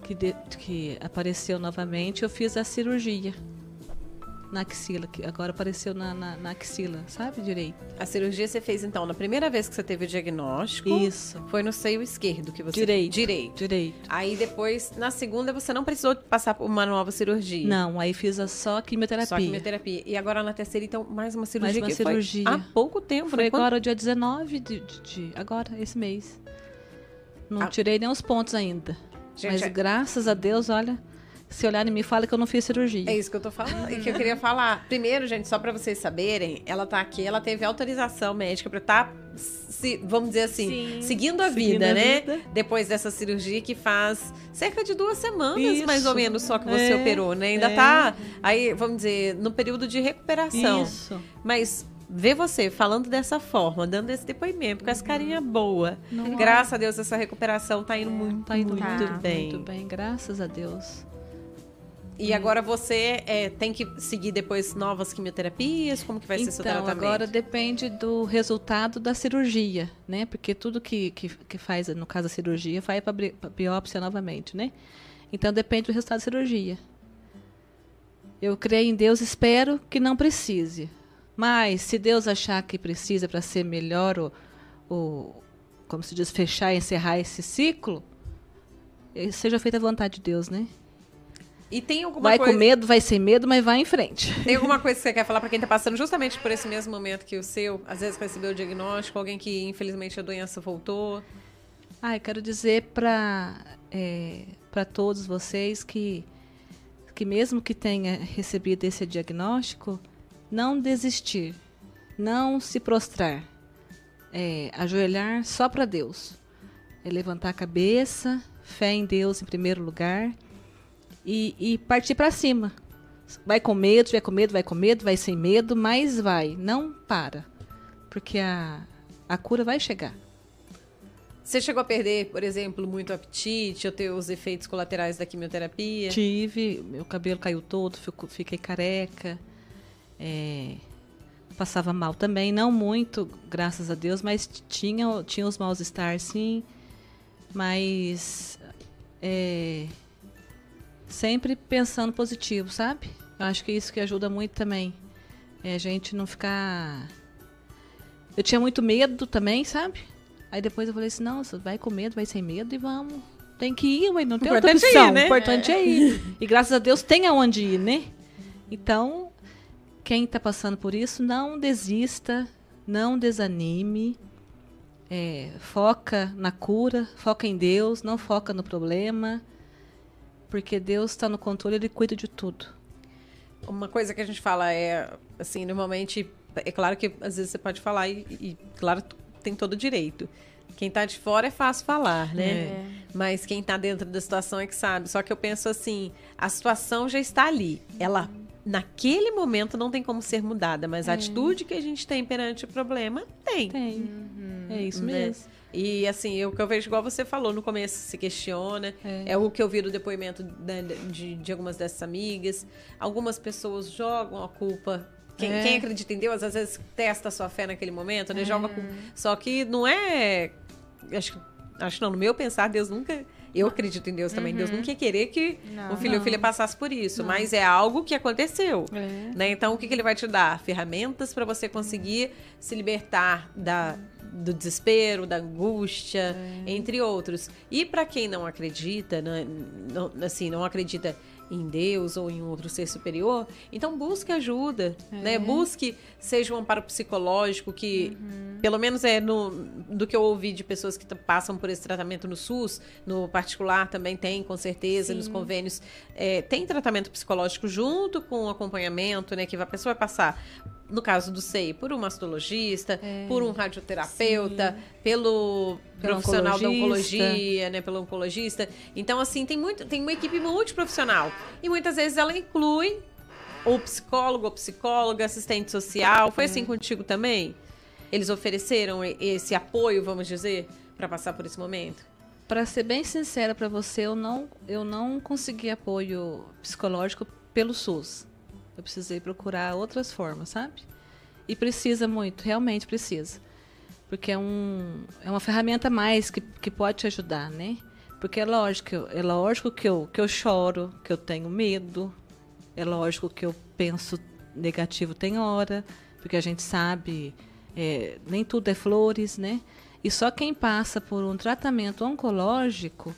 que, de- que apareceu novamente, eu fiz a cirurgia na axila, que agora apareceu na, na, na axila, sabe direito? A cirurgia você fez, então, na primeira vez que você teve o diagnóstico, Isso, foi no seio esquerdo que você... Direito. Direito. direito. Aí depois, na segunda, você não precisou passar por uma nova cirurgia. Não, aí fiz a só quimioterapia. Só quimioterapia. E agora na terceira, então, mais uma cirurgia. uma que foi cirurgia. há pouco tempo. Foi né? Agora dia 19 de, de, de- agora, esse mês. Não Ah. tirei nem os pontos ainda. Gente, Mas é- graças a Deus, olha, se olhar em mim, fala que eu não fiz cirurgia. É isso que eu tô falando e que eu queria falar. Primeiro, gente, só pra vocês saberem, ela tá aqui, ela teve autorização médica pra estar, se, vamos dizer assim, Sim. seguindo a Seguindo vida, a né? vida. Depois dessa cirurgia que faz cerca de duas semanas, Isso. mais ou menos, só que você É, operou, né? Ainda é. tá, aí, vamos dizer, no período de recuperação. Isso. Mas ver você falando dessa forma, dando esse depoimento, com essa carinha boa. Não- Graças a Deus, essa recuperação tá indo muito, Tá indo muito Tá. bem. Muito bem, graças a Deus. E agora você é, tem que seguir depois novas quimioterapias? Como que vai ser seu então, tratamento? agora depende do resultado da cirurgia, né? Porque tudo que, que, que faz, no caso da cirurgia, vai para biópsia novamente, né? Então depende do resultado da cirurgia. Eu creio em Deus, espero que não precise. Mas se Deus achar que precisa para ser melhor o, o como se diz, fechar e encerrar esse ciclo, eh, seja feita a vontade de Deus, né? E tem alguma Vai coisa... com medo, vai sem medo, mas vai em frente. Tem alguma coisa que você quer falar para quem está passando justamente por esse mesmo momento que o seu? Às vezes recebeu o diagnóstico, alguém que infelizmente a doença voltou. Ah, eu quero dizer para para todos vocês que que mesmo que tenha recebido esse diagnóstico, não desistir, não se prostrar, é, ajoelhar só para Deus, é levantar a cabeça, fé em Deus em primeiro lugar e, e partir para cima. Vai com medo, vai com medo, vai com medo, vai sem medo, mas vai, não para, porque a, a cura vai chegar. Você chegou a perder, por exemplo, muito apetite ou ter os efeitos colaterais da quimioterapia? Tive, meu cabelo caiu todo, fico- fiquei careca. é, passava mal também, não muito, graças a Deus, mas tinha, tinha os maus estar, sim. Mas é, sempre pensando positivo, sabe? Eu acho que isso que ajuda muito também. É a gente não ficar. Eu tinha muito medo também, sabe? Aí depois eu falei assim, não, você vai com medo, vai sem medo e vamos. Tem que ir, mas não tem outra é opção. ir, né? O importante é. ir. E graças a Deus tem aonde ir, né? Então, quem está passando por isso, não desista, não desanime. É, foca na cura, foca em Deus, não foca no problema. Porque Deus está no controle, Ele cuida de tudo. Uma coisa que a gente fala é, assim, normalmente, é claro que às vezes você pode falar e, e claro, tem todo o direito. Quem tá de fora é fácil falar, né? É. Mas quem tá dentro da situação é que sabe. Só que eu penso assim, a situação já está ali. Ela, naquele momento, não tem como ser mudada, mas a atitude que a gente tem perante o problema, tem. Tem. É isso Né? E assim, o que eu vejo, igual você falou, no começo se questiona. É, o que eu vi do depoimento da- de, de algumas dessas amigas. Algumas pessoas jogam a culpa. Quem, É. quem acredita em Deus, às vezes testa a sua fé naquele momento, né? Joga a culpa. Só que não é. Acho, que- acho não, no meu pensar, Deus nunca. Eu acredito em Deus também. Deus nunca ia querer que Não. o filho ou Não. filha passasse por isso. Mas é algo que aconteceu. É. Né? Então, o que, que ele vai te dar? Ferramentas para você conseguir se libertar da, do desespero, da angústia, entre outros. E para quem não acredita, né, não, assim, não acredita em Deus ou em outro ser superior, então busque ajuda, né? Busque, seja um amparo psicológico que, pelo menos é no, do que eu ouvi de pessoas que passam por esse tratamento no SUS, no particular também tem, com certeza, nos convênios, é, tem tratamento psicológico junto com o acompanhamento, né? Que a pessoa vai passar, no caso do SEI, por um mastologista, por um radioterapeuta, pelo Pelo profissional da oncologista. oncologia, né? Pelo oncologista. Então, assim, tem muito, tem uma equipe multiprofissional. E muitas vezes ela inclui o psicólogo, ou psicóloga, assistente social. Foi assim contigo também? Eles ofereceram esse apoio, vamos dizer, para passar por esse momento? Para ser bem sincera para você, eu não, eu não consegui apoio psicológico pelo SUS. Eu precisei procurar outras formas, sabe? E precisa muito, realmente precisa. Porque é, um, é uma ferramenta a mais que, que pode te ajudar, né? Porque é lógico, é lógico que eu, que eu choro, que eu tenho medo, é lógico que eu penso negativo tem hora, porque a gente sabe, é, nem tudo é flores, né? E só quem passa por um tratamento oncológico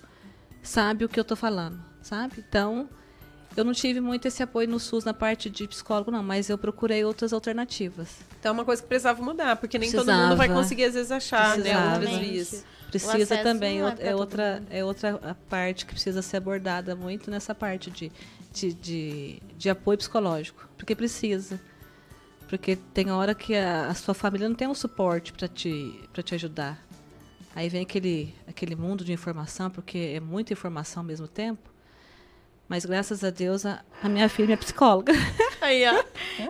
sabe o que eu tô falando, sabe? Então, eu não tive muito esse apoio no SUS na parte de psicólogo, não, mas eu procurei outras alternativas. Então é uma coisa que precisava mudar, porque nem todo mundo vai Precisava. conseguir, às vezes, achar né, Precisava. outras vias. Precisa também, é é, outra, mundo. é outra a parte que precisa ser abordada muito nessa parte de, de, de, de apoio psicológico, porque precisa. Porque tem hora que a, a sua família não tem um suporte para te, pra te ajudar. Aí vem aquele, aquele mundo de informação, porque é muita informação ao mesmo tempo. Mas graças a Deus, a, a minha filha é psicóloga. Aí, ó.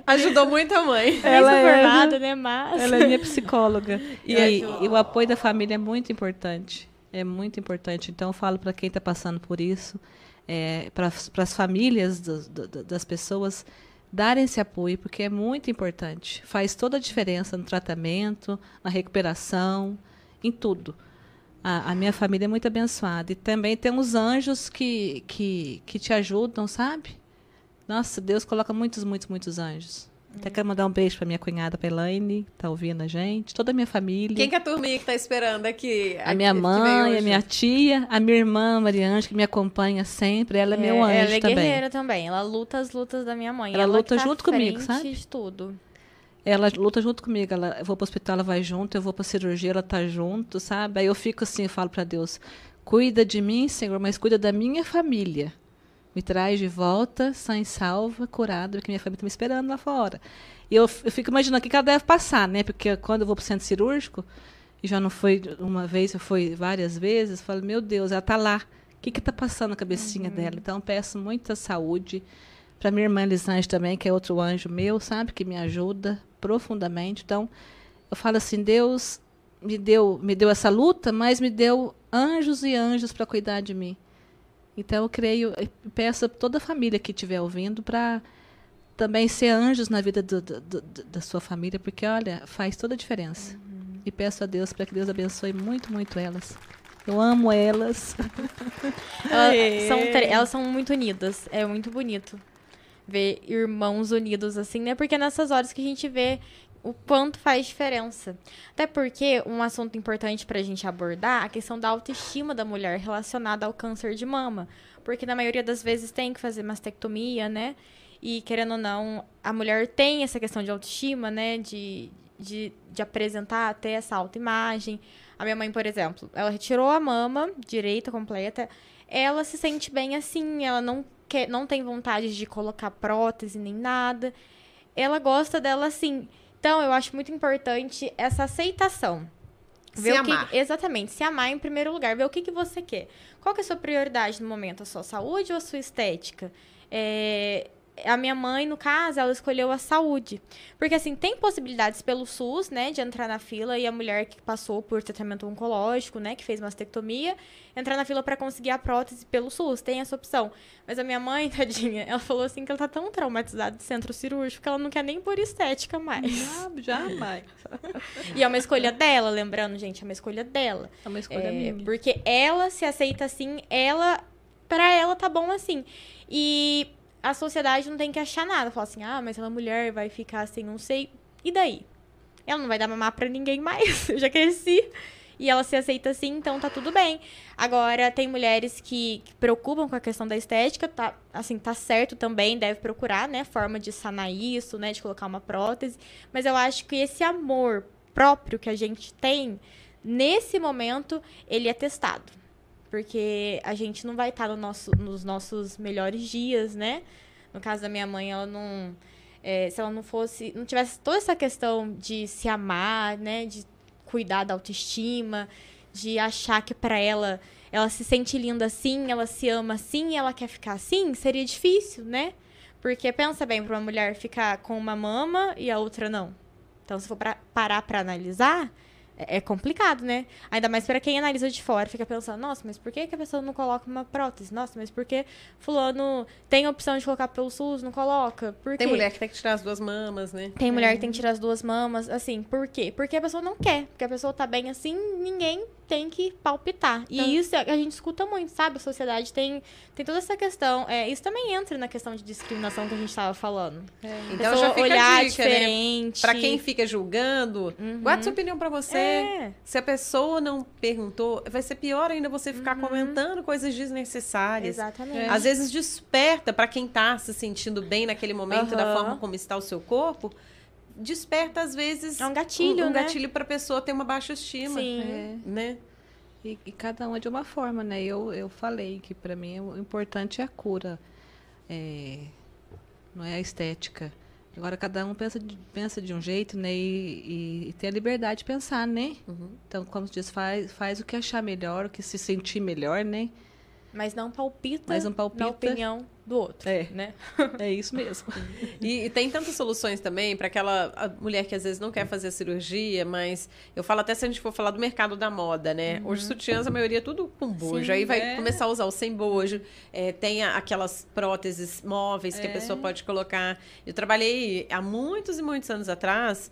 Ajudou muito a mãe. Ela é, formada, né? Mas. Ela é minha psicóloga. E, e o apoio da família é muito importante. É muito importante. Então, eu falo para quem está passando por isso, é, para as famílias do- do- das pessoas darem esse apoio, porque é muito importante. Faz toda a diferença no tratamento, na recuperação, em tudo. A, a minha família é muito abençoada. E também tem os anjos que, que, que te ajudam, sabe? Nossa, Deus coloca muitos, muitos, muitos anjos. Até quero mandar um beijo pra minha cunhada, pra Elaine, que tá ouvindo a gente, toda a minha família. Quem que é a turminha que tá esperando aqui? a minha mãe, a minha tia, a minha irmã, Mariange, que me acompanha sempre. Ela é, meu anjo ela é também. guerreira também. Ela luta as lutas da minha mãe. Ela que luta tá junto comigo, sabe? de tudo. Ela luta junto comigo. Ela, eu vou pro hospital, ela vai junto. Eu vou pra cirurgia, ela tá junto, sabe? Aí eu fico assim, eu falo pra Deus: cuida de mim, Senhor, mas cuida da minha família. Me traz de volta, sã e salva, curada, porque minha família tá me esperando lá fora. E eu, eu fico imaginando o que que ela deve passar, né? Porque quando eu vou pro centro cirúrgico, e já não foi uma vez, eu fui várias vezes, eu falo, meu Deus, ela tá lá. O que que tá passando na cabecinha dela? Então, eu peço muita saúde para minha irmã Elisângela também, que é outro anjo meu, sabe? Que me ajuda profundamente. Então, eu falo assim, Deus me deu, me deu essa luta, mas me deu anjos e anjos para cuidar de mim. Então, eu creio, e peço a toda a família que estiver ouvindo para também ser anjos na vida do- do- do- da sua família, porque, olha, faz toda a diferença. E peço a Deus para que Deus abençoe muito, muito elas. Eu amo elas. Elas são, elas são muito unidas. É muito bonito ver irmãos unidos assim, né? Porque é nessas horas que a gente vê o quanto faz diferença. Até porque um assunto importante para a gente abordar é a questão da autoestima da mulher relacionada ao câncer de mama. Porque na maioria das vezes tem que fazer mastectomia, né? E querendo ou não, a mulher tem essa questão de autoestima, né? De, de, de apresentar até essa autoimagem. A minha mãe, por exemplo, ela retirou a mama direita completa. Ela se sente bem assim, ela não quer, não tem vontade de colocar prótese nem nada. Ela gosta dela assim. Então, eu acho muito importante essa aceitação. Se Ver o que- amar. exatamente, se amar em primeiro lugar, ver o que, que você quer. Qual que é a sua prioridade no momento? A sua saúde ou a sua estética? É, a minha mãe, no caso, ela escolheu a saúde. Porque, assim, tem possibilidades pelo SUS, né, de entrar na fila e a mulher que passou por tratamento oncológico, né, que fez mastectomia, entrar na fila para conseguir a prótese pelo SUS. Tem essa opção. Mas a minha mãe, tadinha, ela falou assim que ela tá tão traumatizada de centro cirúrgico que ela não quer nem por estética mais. Já, jamais. e é uma escolha dela, lembrando, gente, é uma escolha dela. É uma escolha É, minha. porque ela se aceita assim, ela. Pra ela tá bom assim. E a sociedade não tem que achar nada. Falar assim, ah, mas ela é mulher, vai ficar assim, não sei. E daí? Ela não vai dar mamar pra ninguém mais. Eu já cresci. E ela se aceita assim, então tá tudo bem. Agora, tem mulheres que, que preocupam com a questão da estética, tá, assim, tá certo também, deve procurar, né, forma de sanar isso, né, de colocar uma prótese. Mas eu acho que esse amor próprio que a gente tem, nesse momento, ele é testado. Porque a gente não vai estar no nosso, nos nossos melhores dias, né? No caso da minha mãe, ela não. é, se ela não fosse. Não tivesse toda essa questão de se amar, né? De cuidar da autoestima, de achar que pra ela. Ela se sente linda assim, ela se ama assim, ela quer ficar assim, seria difícil, né? Porque pensa bem, pra uma mulher ficar com uma mama e a outra não. Então, se for pra, parar pra analisar, é é complicado, né? Ainda mais pra quem analisa de fora, fica pensando, nossa, mas por que, que a pessoa não coloca uma prótese? Nossa, mas por que fulano tem a opção de colocar pelo SUS, não coloca? Por Tem quê? mulher que tem que tirar as duas mamas, né? Tem mulher que tem que tirar as duas mamas, assim, por quê? Porque a pessoa não quer. Porque a pessoa tá bem assim, ninguém tem que palpitar. E Então- isso a gente escuta muito, sabe? A sociedade tem, tem toda essa questão. É, isso também entra na questão de discriminação que a gente tava falando. Então Pessoa já fica olhar a dica, né? diferente. Pra quem fica julgando, guarda sua opinião pra você. É. Se a pessoa não perguntou, vai ser pior ainda você ficar Uhum. comentando coisas desnecessárias. Exatamente. Às vezes desperta pra quem tá se sentindo bem naquele momento, da Aham. forma como está o seu corpo, desperta às vezes É um gatilho, um, um né? gatilho pra pessoa ter uma baixa estima, Sim. É. né? E, e cada um é de uma forma, né? Eu, eu falei que para mim o importante é a cura, é, não é a estética. Agora cada um pensa de, pensa de um jeito, né? E, e, e tem a liberdade de pensar, né? Uhum. Então, como se diz, faz, faz o que achar melhor, o que se sentir melhor, né? Mas não palpita, Mas não palpita. na opinião do outro, É. né? É isso mesmo. E, e tem tantas soluções também para aquela mulher que às vezes não quer fazer a cirurgia, mas eu falo até se a gente for falar do mercado da moda, né? Hoje sutiãs, a maioria é tudo com bojo. Sim, Aí vai é. começar a usar o sem bojo. É, tem a- aquelas próteses móveis que a É. pessoa pode colocar. Eu trabalhei há muitos e muitos anos atrás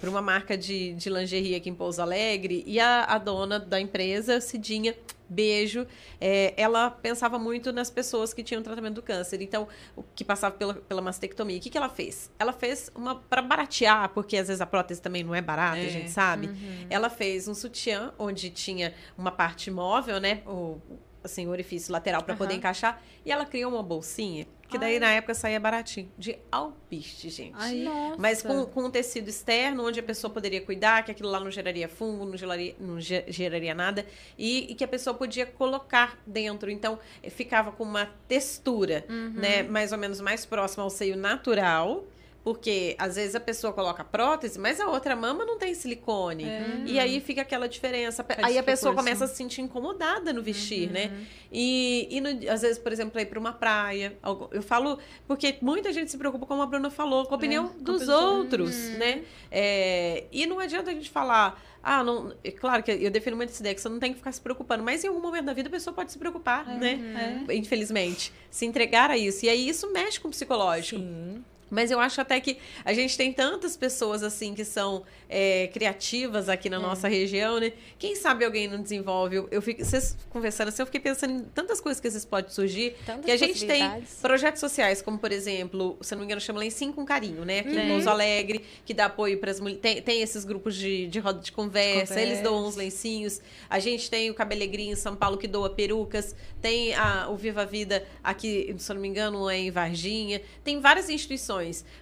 para uma marca de, de lingerie aqui em Pouso Alegre e a, a dona da empresa, Cidinha, beijo, é, ela pensava muito nas pessoas que tinham tratamento do câncer, então, o que passava pela, pela mastectomia. O que, que ela fez? Ela fez uma para baratear, porque às vezes a prótese também não é barata, a É. gente sabe. Ela fez um sutiã onde tinha uma parte móvel, né? O, assim, o orifício lateral para poder Aham. encaixar. E ela criou uma bolsinha, que daí Ai. na época saía baratinho. De alpiste, gente. Ai, Nossa. Mas com, com um tecido externo, onde a pessoa poderia cuidar, que aquilo lá não geraria fungo, não geraria, não ge- geraria nada, e, e que a pessoa podia colocar dentro. Então, eh, ficava com uma textura, né, mais ou menos mais próxima ao seio natural, porque às vezes a pessoa coloca prótese, mas a outra mama não tem silicone. É. E aí fica aquela diferença. Faz aí a pessoa começa a se sentir incomodada no vestir, né? E, e no- às vezes, por exemplo, ir para uma praia. Eu falo, porque muita gente se preocupa, como a Bruna falou, com a opinião É, com a dos outros, né? É, e não adianta a gente falar. Ah, não. É claro que eu defino muito essa ideia que você não tem que ficar se preocupando, mas em algum momento da vida a pessoa pode se preocupar, né? É. Infelizmente. Se entregar a isso. E aí isso mexe com o psicológico. Sim. Mas eu acho até que a gente tem tantas pessoas assim que são é, criativas aqui na é. nossa região, né? Quem sabe alguém não desenvolve? Eu, fico, vocês conversando assim, eu fiquei pensando em tantas coisas que às vezes pode surgir. Tantas que a gente tem projetos sociais, como por exemplo, se não me engano, chama lá em Sim com Carinho, né? Aqui em Pouso Alegre, que dá apoio para as mulheres. Tem, tem, esses grupos de, de roda de conversa, conversa, eles doam uns lencinhos. A gente tem o Cabelegrinho em São Paulo que doa perucas. Tem a, o Viva Vida aqui, se não me engano, é em Varginha. Tem várias instituições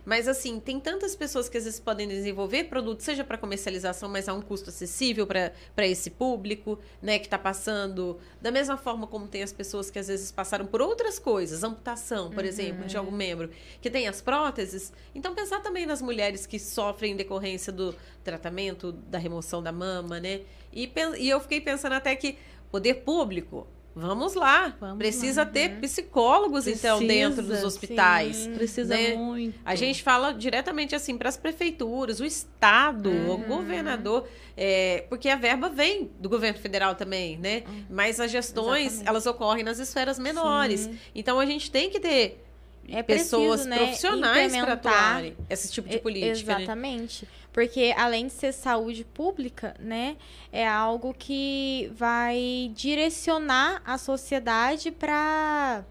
mas, assim, tem tantas pessoas que às vezes podem desenvolver produtos, seja para comercialização, mas a um custo acessível para esse público, né, que está passando. Da mesma forma como tem as pessoas que às vezes passaram por outras coisas, amputação, por uhum. exemplo, de algum membro, que tem as próteses. Então, pensar também nas mulheres que sofrem em decorrência do tratamento, da remoção da mama, né? E, e eu fiquei pensando até que poder público Vamos lá. Vamos Precisa lá, ter né? psicólogos, Precisa, então, dentro dos hospitais. Sim, precisa né? muito. A gente fala diretamente, assim, para as prefeituras, o Estado, uhum. o governador, é, porque a verba vem do governo federal também, né? Uhum. Mas as gestões, Exatamente. elas ocorrem nas esferas menores. Sim. Então, a gente tem que ter é pessoas preciso, né, profissionais para atuarem esse tipo de política. Né? Exatamente. Né? Porque além de ser saúde pública, né, é algo que vai direcionar a sociedade para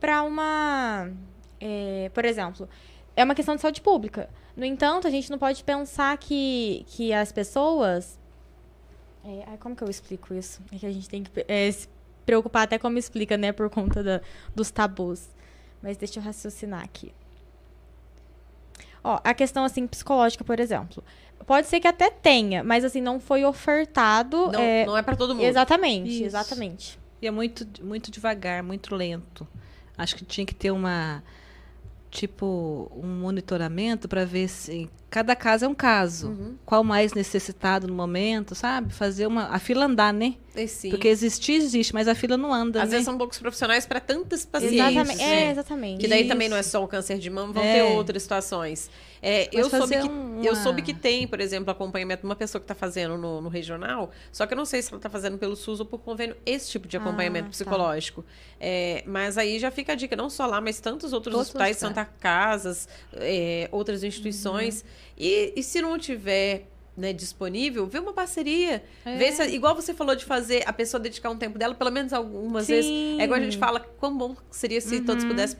para uma, é, por exemplo, é uma questão de saúde pública. No entanto, a gente não pode pensar que, que as pessoas é, como que eu explico isso? É que a gente tem que é, se preocupar até como explica, né, por conta da, dos tabus. Mas deixa eu raciocinar aqui. Ó, a questão, assim, psicológica, por exemplo. Pode ser que até tenha, mas, assim, não foi ofertado. Não é, não é para todo mundo. Exatamente, Isso. exatamente. E é muito, muito devagar, muito lento. Acho que tinha que ter uma tipo um monitoramento para ver se cada caso é um caso. Uhum. Qual mais necessitado no momento, sabe? Fazer uma a fila andar, né? Sim. Porque existir existe, mas a fila não anda. Às né? vezes são poucos profissionais para tantas pacientes. Exatamente. Né? É, exatamente. Que daí Isso. também não é só o câncer de mama, vão é. ter outras situações. É, eu, soube que, uma... eu soube que tem, por exemplo, acompanhamento de uma pessoa que está fazendo no, no, regional, só que eu não sei se ela está fazendo pelo SUS ou por convênio esse tipo de acompanhamento ah, tá. psicológico. Tá. É, mas aí já fica a dica, não só lá, mas tantos outros Todos hospitais, Santa Casas, é, outras instituições. Uhum. E, e se não tiver né, disponível, vê uma parceria. É. Vê se, igual você falou de fazer a pessoa dedicar um tempo dela, pelo menos algumas Sim. vezes. É igual a gente fala, quão bom seria se uhum. todos pudessem,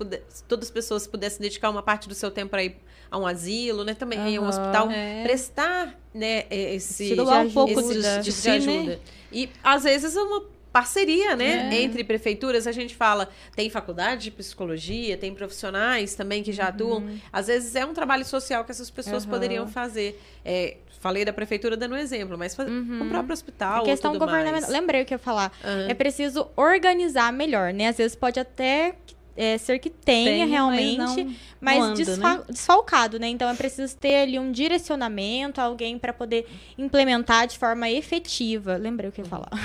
todas as pessoas pudessem dedicar uma parte do seu tempo para ir a um asilo, né? Também uhum. em um hospital. É. Prestar, né, esse... Tirar um pouco esse, de, de, de ajuda. Né? E, às vezes, é uma parceria, né? É. Entre prefeituras, a gente fala, tem faculdade de psicologia, tem profissionais também que já uhum. atuam. Às vezes é um trabalho social que essas pessoas uhum. poderiam fazer. É, falei da prefeitura dando um exemplo, mas uhum. o próprio hospital. A questão governamental. Lembrei o que eu ia falar. É preciso organizar melhor, né? Às vezes pode até é, ser que tenha Tem, realmente, mas, não, mas não anda, desfa né? desfalcado, né? Então é preciso ter ali um direcionamento, alguém para poder implementar de forma efetiva. Lembrei o que eu ia falar.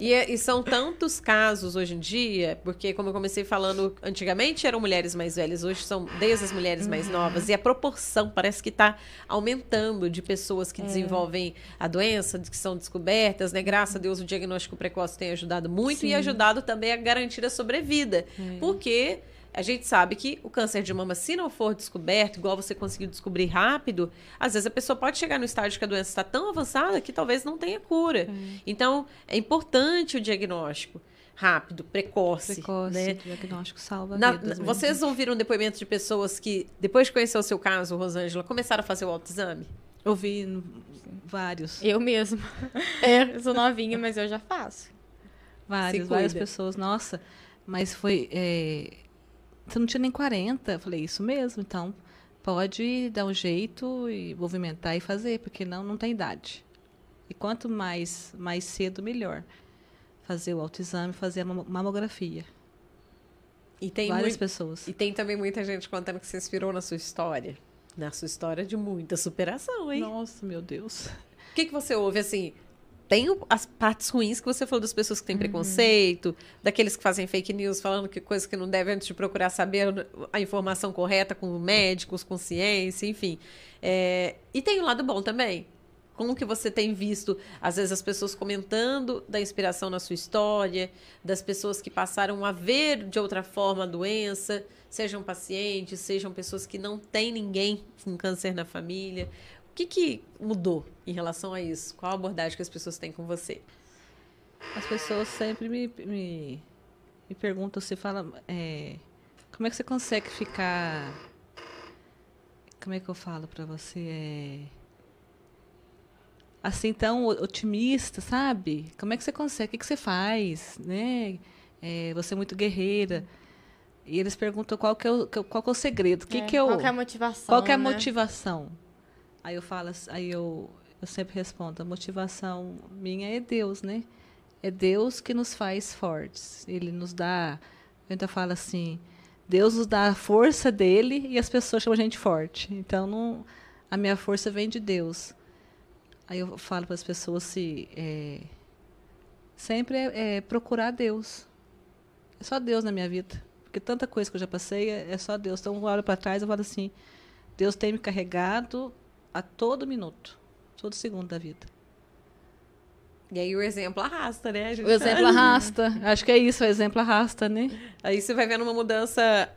E, é, e, são tantos casos hoje em dia, porque como eu comecei falando, antigamente eram mulheres mais velhas, hoje são desde as mulheres mais uhum. novas, e a proporção parece que está aumentando de pessoas que é. desenvolvem a doença, que são descobertas, né? Graças a Deus o diagnóstico precoce tem ajudado muito Sim. e ajudado também a garantir a sobrevida. É. Porque a gente sabe que o câncer de mama, se não for descoberto, igual você conseguiu descobrir rápido, às vezes a pessoa pode chegar no estágio que a doença está tão avançada que talvez não tenha cura. Hum. Então, é importante o diagnóstico rápido, precoce. Precoce, né? diagnóstico salva na, vidas. Vocês ouviram depoimentos de pessoas que, depois de conhecer o seu caso, Rosângela, começaram a fazer o autoexame? Ouvi vários. Eu mesma. É, eu sou novinha, mas eu já faço. Várias, várias pessoas. Nossa, mas foi. É, você não tinha nem 40. Eu falei, isso mesmo, então pode dar um jeito e movimentar e fazer, porque não, não tem idade. E quanto mais, mais cedo, melhor. Fazer o autoexame, fazer a mamografia. E tem Várias muito, pessoas. E tem também muita gente contando que se inspirou na sua história. Na sua história de muita superação, hein? Nossa, meu Deus. O que, que você ouve, assim, tem as partes ruins que você falou das pessoas que têm uhum. preconceito, daqueles que fazem fake news falando que coisas que não devem antes de procurar saber a informação correta com médicos, com ciência, enfim. É, e tem o lado bom também. Como que você tem visto, às vezes, as pessoas comentando da inspiração na sua história, das pessoas que passaram a ver de outra forma a doença, sejam pacientes, sejam pessoas que não têm ninguém com câncer na família. O que, que mudou em relação a isso? Qual a abordagem que as pessoas têm com você? As pessoas sempre me, me, me perguntam, se fala, é, como é que você consegue ficar, como é que eu falo para você, é, assim tão otimista, sabe? Como é que você consegue? O que, que você faz, né? É, você é muito guerreira. E eles perguntam qual que é o, qual que é o segredo, que É, que eu, qual que é a motivação, qual que é a né? motivação? Aí eu falo, aí eu, eu sempre respondo, a motivação minha é Deus, né? É Deus que nos faz fortes. Ele nos dá, eu ainda falo assim, Deus nos dá a força dele e as pessoas chamam a gente forte. Então não, a minha força vem de Deus. Aí eu falo para as pessoas se é, sempre é, é procurar Deus. É só Deus na minha vida. Porque tanta coisa que eu já passei é, é só Deus. Então, eu olho para trás e falo assim: Deus tem me carregado a todo minuto, todo segundo da vida. E aí o exemplo arrasta, né? O exemplo arrasta. Acho que é isso, o exemplo arrasta, né? Aí você vai vendo uma mudança,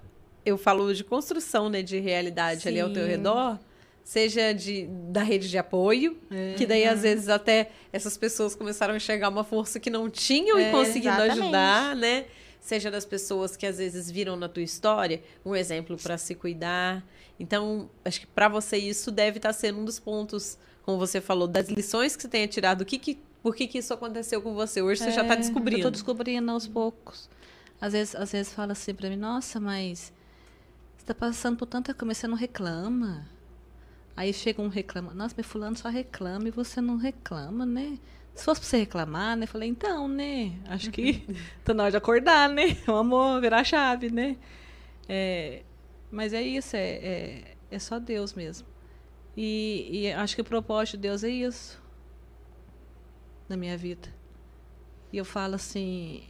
eu falo de construção, né, de realidade ali ao teu Sim. redor, seja de, da rede de apoio, É. que daí às vezes até essas pessoas começaram a enxergar uma força que não tinham e É, conseguindo exatamente. ajudar, né? Seja das pessoas que às vezes viram na tua história um exemplo para se cuidar. Então, acho que para você isso deve estar sendo um dos pontos, como você falou, das lições que você tenha tirado, o que que, por que que isso aconteceu com você? Hoje você já está É, descobrindo. Eu tô descobrindo aos poucos. Às vezes, às vezes fala assim para mim, nossa, mas você tá passando por tanta coisa, você não reclama. Aí chega um reclama, nossa, mas fulano só reclama e você não reclama, né? Se fosse pra você reclamar, né? Eu falei, então, né? Acho que tá na hora de acordar, né? Vamos virar a chave, né? É, mas é isso, é, é, é só Deus mesmo. E, e acho que o propósito de Deus é isso na minha vida. E eu falo assim,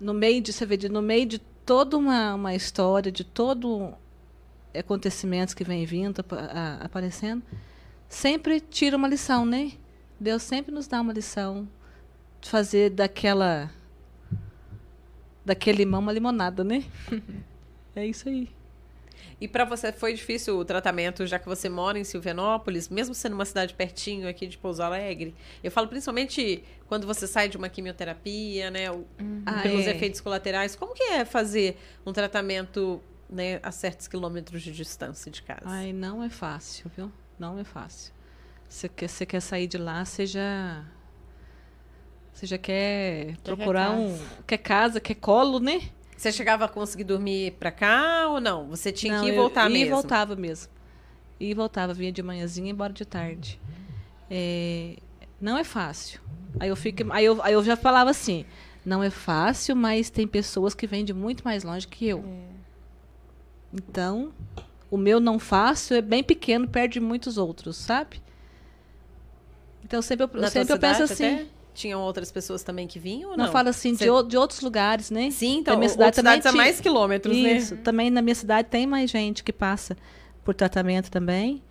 no meio de, você vê, de- no meio de toda uma, uma história, de todo acontecimentos que vem vindo, apa- a- aparecendo, sempre tira uma lição, né? Deus sempre nos dá uma lição de fazer daquela daquele limão uma limonada, né? é isso aí. E para você foi difícil o tratamento, já que você mora em Silvianópolis, mesmo sendo uma cidade pertinho aqui de Pouso Alegre? Eu falo principalmente quando você sai de uma quimioterapia, né? o- Ah, pelos é. efeitos colaterais. Como que é fazer um tratamento né, a certos quilômetros de distância de casa? Ai, não é fácil, viu? Não é fácil. Você quer, você quer sair de lá, você já. Você já quer procurar casa. um. Quer casa, quer colo, né? Você chegava a conseguir dormir pra cá ou não? Você tinha Não, que ir e eu- voltar ia mesmo? E voltava mesmo. E voltava, vinha de manhãzinha e embora de tarde. É, não é fácil. Aí eu, fico, aí, eu, aí eu já falava assim: não é fácil, mas tem pessoas que vêm de muito mais longe que eu. Então, o meu não fácil é bem pequeno, perto de muitos outros, sabe? Então, sempre eu, Na sempre eu penso assim. até? Tinham outras pessoas também que vinham ou Não, não? falo assim, Você- de, o- de outros lugares, né? Sim, então, Da minha cidade também cidades a tinha- mais quilômetros, Isso. né? Também na minha cidade tem mais gente que passa por tratamento também.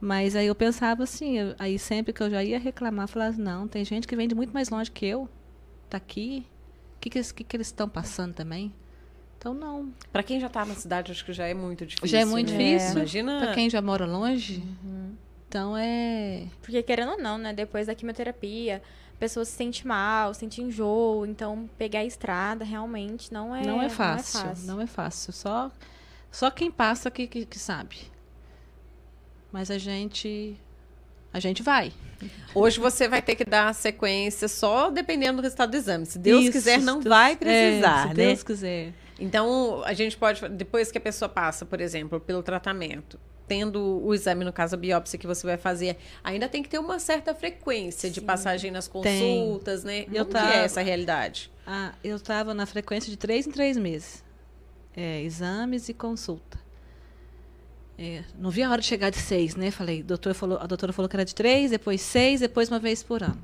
Mas aí eu pensava assim, eu- aí sempre que eu já ia reclamar, eu falava, não, tem gente que vem de muito mais longe que eu. Tá aqui. O que, que, eles- que, eles estão passando também? Então, não. Pra quem já tá na cidade, acho que já é muito difícil. Já é muito né? difícil. Imagina. Pra quem já mora longe, então é. Porque querendo ou não, né? Depois da quimioterapia, a pessoa se sente mal, sente enjoo. Então, pegar a estrada realmente não é, não é fácil. Não é fácil. Não é fácil. Só, só quem passa que, que, que sabe. Mas a gente. A gente vai. Hoje você vai ter que dar a sequência só dependendo do resultado do exame. Se Deus Isso, quiser, não se- vai é, precisar, se né? Deus quiser. Então, a gente pode, depois que a pessoa passa, por exemplo, pelo tratamento, tendo o exame, no caso a biópsia que você vai fazer, ainda tem que ter uma certa frequência de passagem nas consultas, né? Eu Como que tava- é essa realidade? Ah, eu estava na frequência de três em três meses. É, exames e consulta. É, não vi a hora de chegar de seis, né? Falei, doutor falou, a doutora falou que era de três, depois seis, depois uma vez por ano.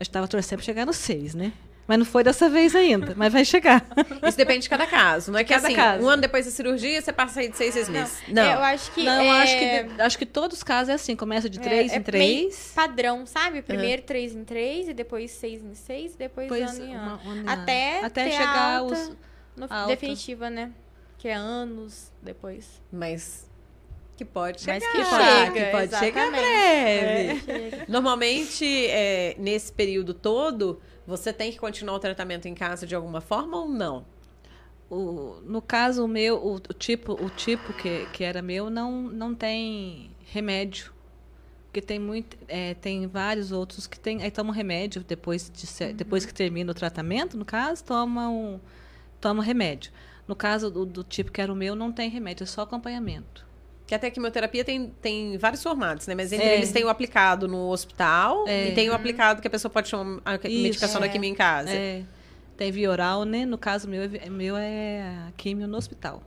Eu estava torcendo para chegar no seis, né? Mas não foi dessa vez ainda, mas vai chegar. Isso depende de cada caso. Não é que Cada assim, caso. um ano depois da cirurgia, você passa aí de seis, seis meses. Eu Não. acho que não, é... acho, que, acho que todos os casos é assim, começa de é- três é em meio três. padrão, sabe? Primeiro três em três, e depois seis em seis, e depois depois ano em ano. uma- um em Até ano. Até chegar alta os. No, alta. definitiva, né? Que é anos depois. Mas que pode chegar. Mas que que chega, pode chegar breve. Chega. Normalmente, é, nesse período todo, você tem que continuar o tratamento em casa de alguma forma ou não? O, no caso o meu, o, o tipo, o tipo que, que era meu não, não tem remédio. Porque tem muito, é, tem vários outros que tem, aí tomam remédio depois de se- depois que termina o tratamento, no caso, toma um toma remédio. No caso do, do tipo que era o meu, não tem remédio, é só acompanhamento. Que até a quimioterapia tem, tem vários formatos, né? Mas entre É. eles tem o aplicado no hospital É. e tem o aplicado que a pessoa pode tomar a medicação da É. quimio em casa. É, tem via oral, né? No caso meu, é meu é a químio no hospital.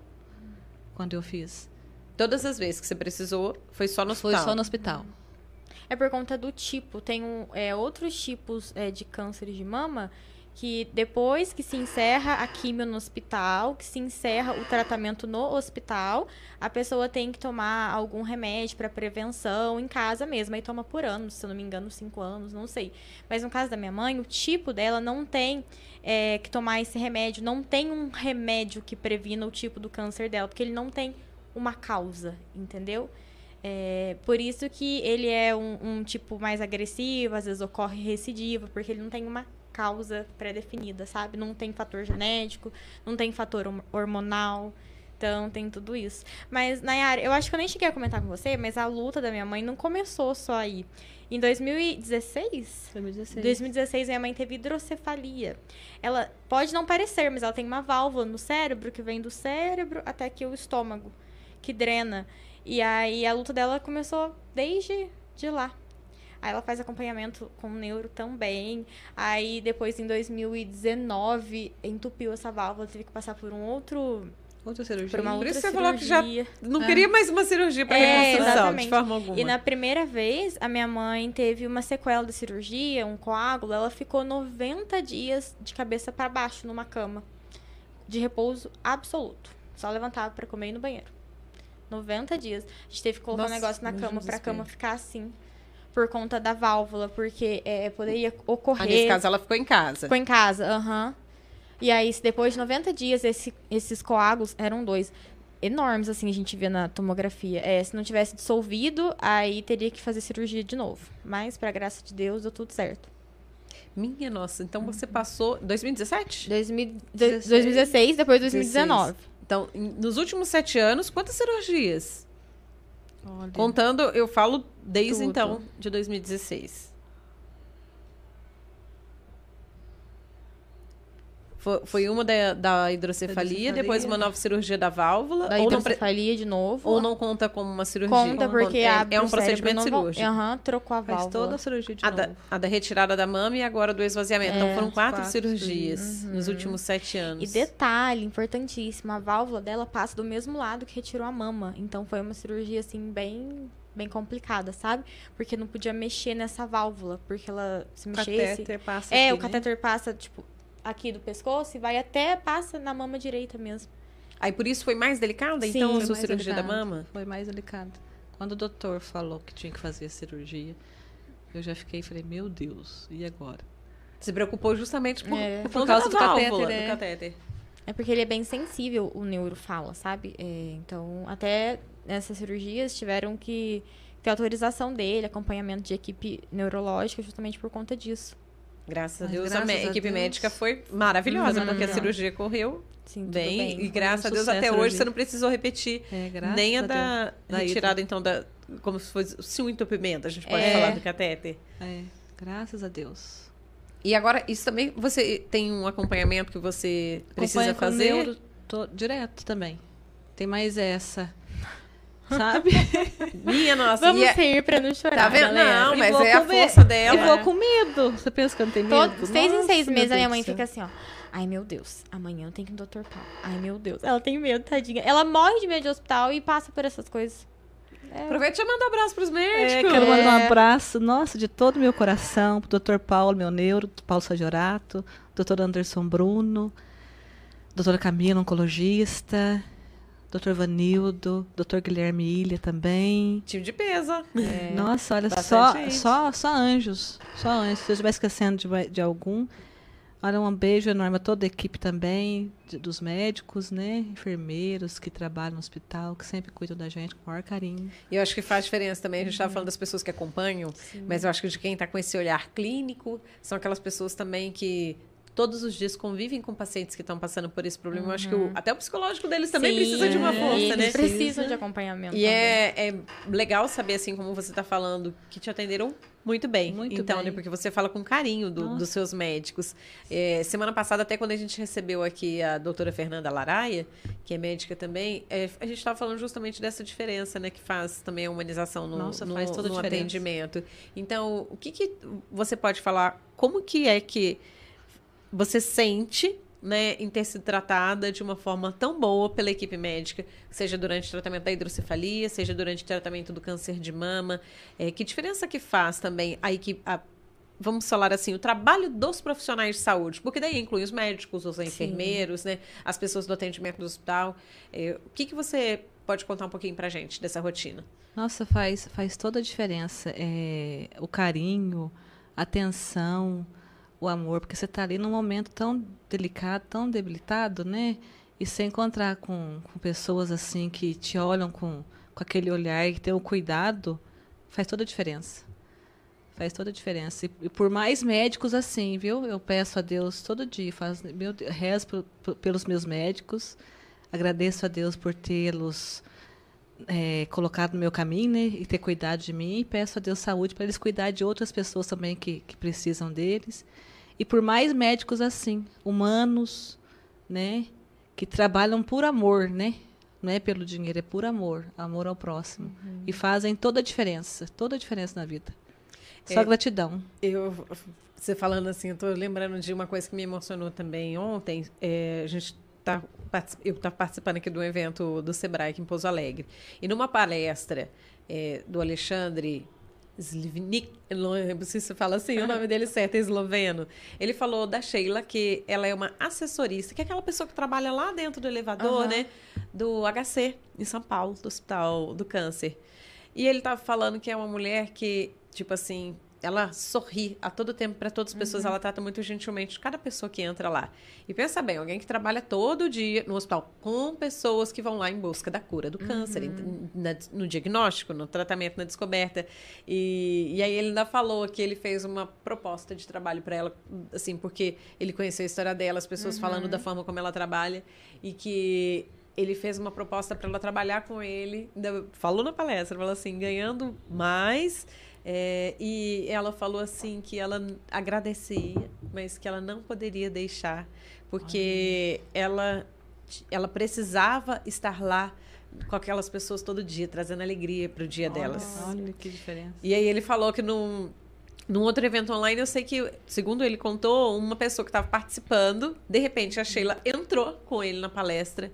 Quando eu fiz. Todas as vezes que você precisou, foi só no Foi hospital. só no hospital. É por conta do tipo. Tem um, é, outros tipos é, de cânceres de mama que depois que se encerra a quimio no hospital, que se encerra o tratamento no hospital, a pessoa tem que tomar algum remédio para prevenção em casa mesmo. Aí toma por anos, se eu não me engano, cinco anos, não sei. Mas no caso da minha mãe, o tipo dela não tem é, que tomar esse remédio, não tem um remédio que previna o tipo do câncer dela, porque ele não tem uma causa, entendeu? É, por isso que ele é um, um tipo mais agressivo, às vezes ocorre recidiva, porque ele não tem uma causa pré-definida, sabe? Não tem fator genético, não tem fator hormonal, então tem tudo isso. Mas, Nayara, eu acho que eu nem cheguei a comentar com você, mas a luta da minha mãe não começou só aí. Em 2016, 2016. em 2016, minha mãe teve hidrocefalia. Ela pode não parecer, mas ela tem uma válvula no cérebro que vem do cérebro até aqui o estômago, que drena. E aí a luta dela começou desde de lá. Aí ela faz acompanhamento com o neuro também. Aí depois, em 2019, entupiu essa válvula, teve que passar por um outro. Outra cirurgia. Por uma Por outra isso você falou que já cirurgia. Não Ah. queria mais uma cirurgia para É, reconstrução, de exatamente. forma alguma. E na primeira vez, a minha mãe teve uma sequela da cirurgia, um coágulo. Ela ficou 90 dias de cabeça para baixo numa cama, de repouso absoluto. Só levantava para comer e ir no banheiro. 90 dias. A gente teve que colocar Nossa, um negócio na cama pra desespero. cama ficar assim. Por conta da válvula, porque é, poderia Ah, ocorrer. nesse caso, ela ficou em casa. Ficou em casa, aham. E aí, depois de 90 dias, esse- esses coágulos eram dois. Enormes, assim, a gente via na tomografia. É, se não tivesse dissolvido, aí teria que fazer cirurgia de novo. Mas, pra graça de Deus, deu tudo certo. Minha nossa, então você passou. 2017? 2000 16. 2016, depois 2019. Então, em- nos últimos sete anos, quantas cirurgias? Olha. Contando, eu falo desde Tudo. então, de 2016. Foi, foi uma da, da hidrocefalia, depois uma nova cirurgia da válvula. Da ou, não hidrocefalia de novo. ou não conta como uma cirurgia? conta porque é, abre é um o procedimento novo. cirúrgico. Aham, trocou a Faz válvula. toda a cirurgia de A da, novo. a da retirada da mama e agora do esvaziamento. então É, foram quatro, quatro cirurgias nos últimos sete anos. E detalhe importantíssimo, a válvula dela passa do mesmo lado que retirou a mama. Então foi uma cirurgia assim bem bem complicada, sabe? Porque não podia mexer nessa válvula, porque ela se O mexesse. catéter passa É, aqui, o né? catéter passa tipo aqui do pescoço e vai até passa na mama direita mesmo. Aí por isso foi mais delicada, Sim. então, a sua cirurgia da delicado. mama? Foi mais delicado. Quando o doutor falou que tinha que fazer a cirurgia, eu já fiquei e falei, meu Deus, e agora? Se preocupou justamente por, É. por, Por causa da do catéter, válvula, né? do catéter. É porque ele é bem sensível, o neuro fala, sabe? É, então, até nessas cirurgias tiveram que ter autorização dele, acompanhamento de equipe neurológica, justamente por conta disso. Graças a Deus, a, graças me- a equipe Deus. médica foi maravilhosa, Uhum. porque a cirurgia correu Sim, bem, bem. E graças um a Deus, até a hoje, você não precisou repetir É, nem a, a da Deus. Da retirada, então, da como se fosse se um entupimento, a gente pode É. falar do catéter. É, graças a Deus. E agora, isso também, você tem um acompanhamento que você precisa Acompanho com fazer? neuro tô- direto também. Tem mais essa. Sabe? Minha nossa, Vamos e é- rir pra não chorar, Tá vendo? galera. Não, E mas vou é a comer. força dela. Eu vou com medo. Você pensa que eu não tenho medo? Todo, seis em seis meses a minha mãe fica assim, ó. Ai, meu Deus, amanhã eu tenho que ir no Dr. Paulo. Ai, meu Deus. Ela tem medo, tadinha. Ela morre de medo de hospital e passa por essas coisas. Aproveita e manda um abraço pros É, médicos. quero mandar um abraço, nossa, de todo o meu coração, pro Dr. Paulo, meu neuro, Paulo Sagiorato, Dr. Anderson Bruno, doutora Camila, oncologista, Dr. Vanildo, Dr. Guilherme Ilha também. Time de peso. Nossa, olha, bastante só, só, só anjos. Só anjos. Se eu estiver esquecendo de, de algum. Olha, um beijo enorme a toda a equipe também, de- dos médicos, né? Enfermeiros que trabalham no hospital, que sempre cuidam da gente com o maior carinho. E eu acho que faz diferença também. A gente estava falando das pessoas que acompanham, mas eu acho que de quem está com esse olhar clínico são aquelas pessoas também que todos os dias convivem com pacientes que estão passando por esse problema. Eu acho que o- até o psicológico deles também Sim, precisa de uma força, eles né? precisam de acompanhamento. E também. é, é legal saber, assim, como você está falando, que te atenderam muito bem. Muito então, bem. né? Porque você fala com carinho do- dos seus médicos. É, semana passada, até quando a gente recebeu aqui a doutora Fernanda Laraia, que é médica também, é, a gente estava falando justamente dessa diferença, né? Que faz também a humanização no, Nossa, no, no atendimento. Então, o que, que você pode falar? Como que é que você sente né, em ter sido tratada de uma forma tão boa pela equipe médica, seja durante o tratamento da hidrocefalia, seja durante o tratamento do câncer de mama. É, que diferença que faz também a equipe, a- vamos falar assim, o trabalho dos profissionais de saúde? Porque daí inclui os médicos, os enfermeiros, né, as pessoas do atendimento do hospital. É, o que, que você pode contar um pouquinho pra gente dessa rotina? Nossa, faz, faz toda a diferença. É, o carinho, a atenção, o amor, porque você está ali num momento tão delicado, tão debilitado, né? E você encontrar com, com pessoas assim que te olham com, com aquele olhar e que tem o cuidado, faz toda a diferença. Faz toda a diferença. E, por mais médicos assim, viu? Eu peço a Deus todo dia, faz, meu, rezo pe- pe- pelos meus médicos, agradeço a Deus por tê-los é, colocado no meu caminho, né, e ter cuidado de mim, e peço a Deus saúde para eles cuidar de outras pessoas também que, que precisam deles. E por mais médicos assim, humanos, né, que trabalham por amor, né? Não é pelo dinheiro, é por amor, amor ao próximo. E fazem toda a diferença, toda a diferença na vida. Só É. gratidão. Eu, você falando assim, eu tô lembrando de uma coisa que me emocionou também ontem. É, a gente tá, eu estava participando aqui do evento do Sebrae aqui em Pouso Alegre. E numa palestra é, do Alexandre Slivnik, não lembro se você fala assim, o nome dele certo é esloveno. Ele falou da Sheila, que ela é uma assessorista, que é aquela pessoa que trabalha lá dentro do elevador, Aham. né? Do HC, em São Paulo, do Hospital do Câncer. E ele tava falando que é uma mulher que, tipo assim, ela sorri a todo tempo para todas as pessoas, ela trata muito gentilmente cada pessoa que entra lá. E pensa bem, alguém que trabalha todo dia no hospital com pessoas que vão lá em busca da cura do câncer, em- na- no diagnóstico, no tratamento, na descoberta. E, e aí ele ainda falou que ele fez uma proposta de trabalho para ela, assim, porque ele conheceu a história dela, as pessoas falando da forma como ela trabalha e que ele fez uma proposta para ela trabalhar com ele, falou na palestra, falou assim, ganhando mais. É, e ela falou assim que ela agradecia, mas que ela não poderia deixar, porque ela, ela precisava estar lá com aquelas pessoas todo dia, trazendo alegria para o dia delas. Olha que diferença. E aí ele falou que num, num outro evento online, eu sei que, segundo ele contou, uma pessoa que estava participando, de repente a Sheila entrou com ele na palestra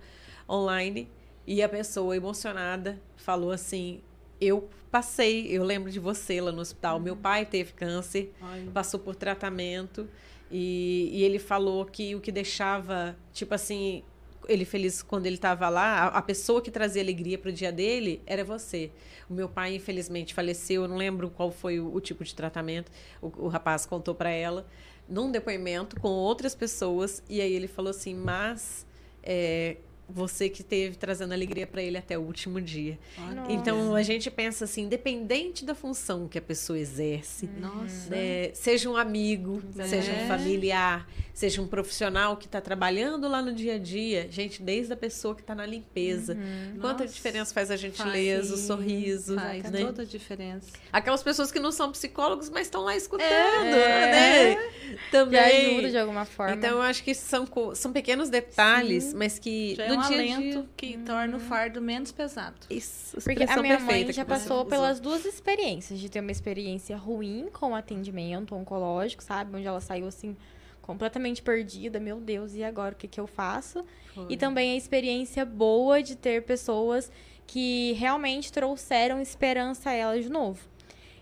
online e a pessoa emocionada falou assim: Eu passei, eu lembro de você lá no hospital. Meu pai teve câncer, passou por tratamento e, e ele falou que o que deixava, tipo assim, ele feliz quando ele estava lá, a, a pessoa que trazia alegria para o dia dele era você. O meu pai, infelizmente, faleceu, eu não lembro qual foi o, o tipo de tratamento, o, o rapaz contou para ela, num depoimento com outras pessoas, e aí ele falou assim, mas é, você que teve trazendo alegria para ele até o último dia. Nossa. Então a gente pensa assim, independente da função que a pessoa exerce, Nossa. né, seja um amigo, É. seja um familiar, seja um profissional que está trabalhando lá no dia a dia, gente, desde a pessoa que está na limpeza. Quanta Nossa. diferença faz a gentileza, o Faz, sorriso, Faz né? toda a diferença. Aquelas pessoas que não são psicólogos, mas estão lá escutando, É. né? Que Também. ajuda de alguma forma. Então, eu acho que são, são pequenos detalhes, mas que Já no é um alento dia... que torna o fardo menos pesado. Isso, Porque a minha mãe já passou pelas duas experiências, de ter uma experiência ruim com atendimento oncológico, sabe? Onde ela saiu assim completamente perdida, meu Deus, e agora o que, que eu faço? E também a experiência boa de ter pessoas que realmente trouxeram esperança a ela de novo.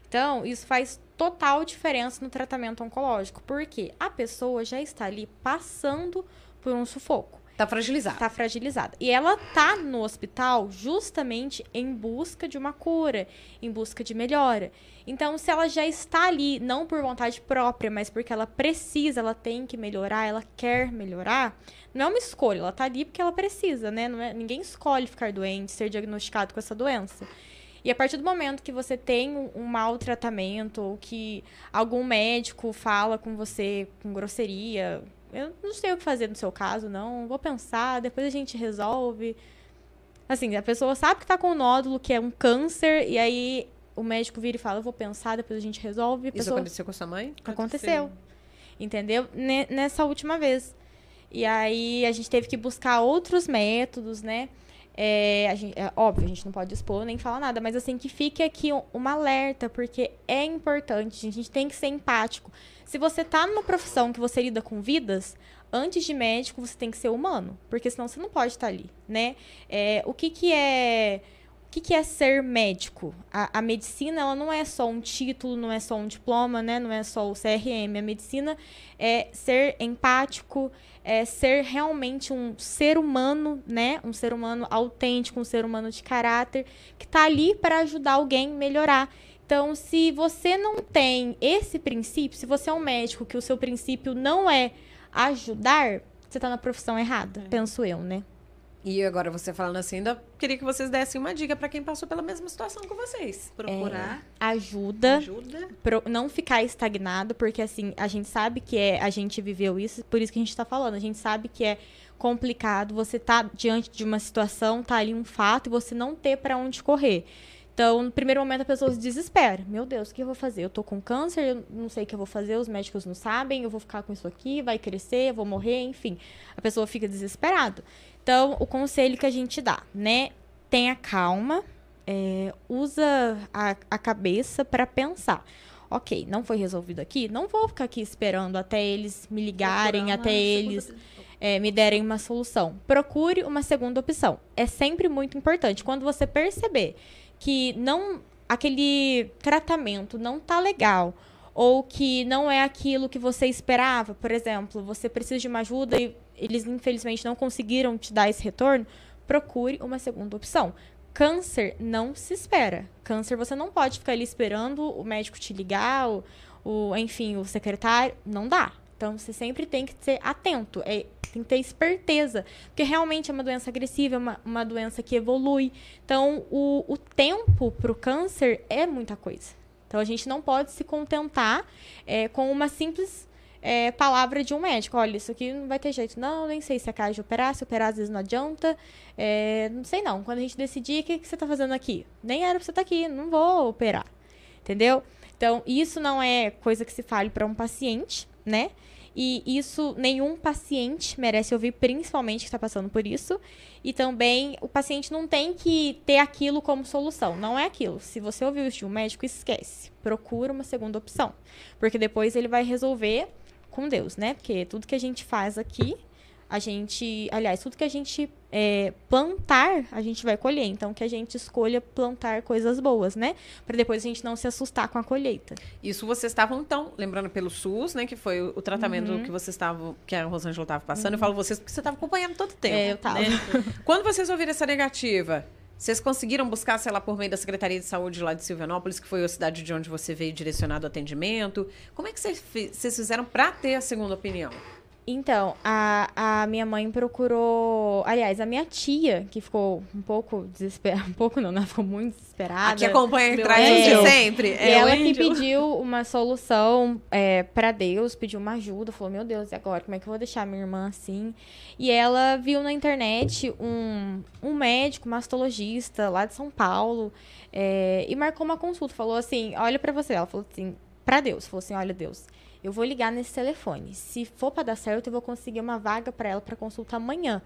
Então, isso faz total diferença no tratamento oncológico, porque a pessoa já está ali passando por um sufoco. Tá fragilizada. Tá fragilizada. E ela tá no hospital justamente em busca de uma cura, em busca de melhora. Então, se ela já está ali, não por vontade própria, mas porque ela precisa, ela tem que melhorar, ela quer melhorar, não é uma escolha, ela tá ali porque ela precisa, né? É, ninguém escolhe ficar doente, ser diagnosticado com essa doença. E a partir do momento que você tem um mau tratamento, ou que algum médico fala com você com grosseria, eu não sei o que fazer no seu caso, não. Vou pensar, depois a gente resolve. Assim, a pessoa sabe que tá com um nódulo, que é um câncer, e aí o médico vira e fala, eu vou pensar, depois a gente resolve. A Isso pessoa... aconteceu com a sua mãe? Aconteceu. Entendeu? Ne- Nessa última vez. E aí a gente teve que buscar outros métodos, né? É, a gente- é óbvio, a gente não pode expor nem falar nada, mas assim, que fique aqui um, uma alerta, porque é importante, a gente tem que ser empático. Se você tá numa profissão que você lida com vidas, antes de médico, você tem que ser humano, porque senão você não pode estar ali, né? É, o que que é... O que, que é ser médico? A, a medicina, ela não é só um título, não é só um diploma, né? Não é só o CRM. A medicina é ser empático, é ser realmente um ser humano, né? Um ser humano autêntico, um ser humano de caráter, que tá ali para ajudar alguém melhorar. Então, se você não tem esse princípio, se você é um médico que o seu princípio não é ajudar, você tá na profissão errada, penso eu, né? E agora você falando assim, ainda queria que vocês dessem uma dica pra quem passou pela mesma situação que vocês. Procurar Ajuda, ajuda. pro- não ficar estagnado, porque assim, a gente sabe que é, a gente viveu isso, por isso que a gente tá falando, a gente sabe que é complicado, você tá diante de uma situação, tá ali um fato e você não ter pra onde correr. Então, no primeiro momento a pessoa se desespera. Meu Deus, o que eu vou fazer? Eu tô com câncer, eu não sei o que eu vou fazer, os médicos não sabem, eu vou ficar com isso aqui, vai crescer, eu vou morrer, enfim. A pessoa fica desesperada. Então, o conselho que a gente dá, né? Tenha calma, é, usa a, a cabeça para pensar. Ok, não foi resolvido aqui, não vou ficar aqui esperando até eles me ligarem, até eles é, me derem uma solução. Procure uma segunda opção. É sempre muito importante. Quando você perceber que não aquele tratamento não tá legal ou que não é aquilo que você esperava, por exemplo, você precisa de uma ajuda e eles infelizmente não conseguiram te dar esse retorno, procure uma segunda opção. Câncer não se espera. Câncer você não pode ficar ali esperando o médico te ligar, o, o enfim, o secretário, não dá. Então você sempre tem que ser atento, é, tem que ter esperteza, porque realmente é uma doença agressiva, é uma, uma doença que evolui. Então o, o tempo para o câncer é muita coisa. Então a gente não pode se contentar é, com uma simples é, palavra de um médico. Olha, isso aqui não vai ter jeito, não, nem sei se é capaz de operar, se operar às vezes não adianta. é, não sei não. Quando a gente decidir, o que, que você está fazendo aqui? Nem era pra você estar aqui, não vou operar. Entendeu? Então, isso não é coisa que se fale para um paciente, né? E isso nenhum paciente merece ouvir, principalmente que está passando por isso. E também o paciente não tem que ter aquilo como solução. Não é aquilo. Se você ouviu isso de um médico, esquece. Procura uma segunda opção. Porque depois ele vai resolver com Deus, né? Porque tudo que a gente faz aqui, a gente. Aliás, tudo que a gente é, plantar, a gente vai colher. Então, que a gente escolha plantar coisas boas, né? Para depois a gente não se assustar com a colheita. Isso vocês estavam, então, lembrando pelo SUS, né? Que foi o, tratamento Uhum. que vocês estavam, que a Rosângela estava passando. Eu falo vocês porque você estava acompanhando todo o tempo. É, eu tava. né? Quando vocês ouviram essa negativa, vocês conseguiram buscar, sei lá, por meio da Secretaria de Saúde lá de Silvianópolis, que foi a cidade de onde você veio direcionado o atendimento? Como é que vocês fizeram para ter a segunda opinião? Então, a, a minha mãe procurou. Aliás, a minha tia, que ficou um pouco desesperada. Um pouco não, ela ficou muito desesperada. Aqui acompanha Meu atrás de sempre. E É, ela que pediu uma solução é, para Deus, pediu uma ajuda, falou: Meu Deus, e agora? Como é que eu vou deixar minha irmã assim? E ela viu na internet um, um médico mastologista lá de São Paulo é, e marcou uma consulta. Falou assim: Olha para você. Ela falou assim: Para Deus. Falou assim: Olha, Deus, eu vou ligar nesse telefone. Se for para dar certo, eu vou conseguir uma vaga para ela para consulta amanhã.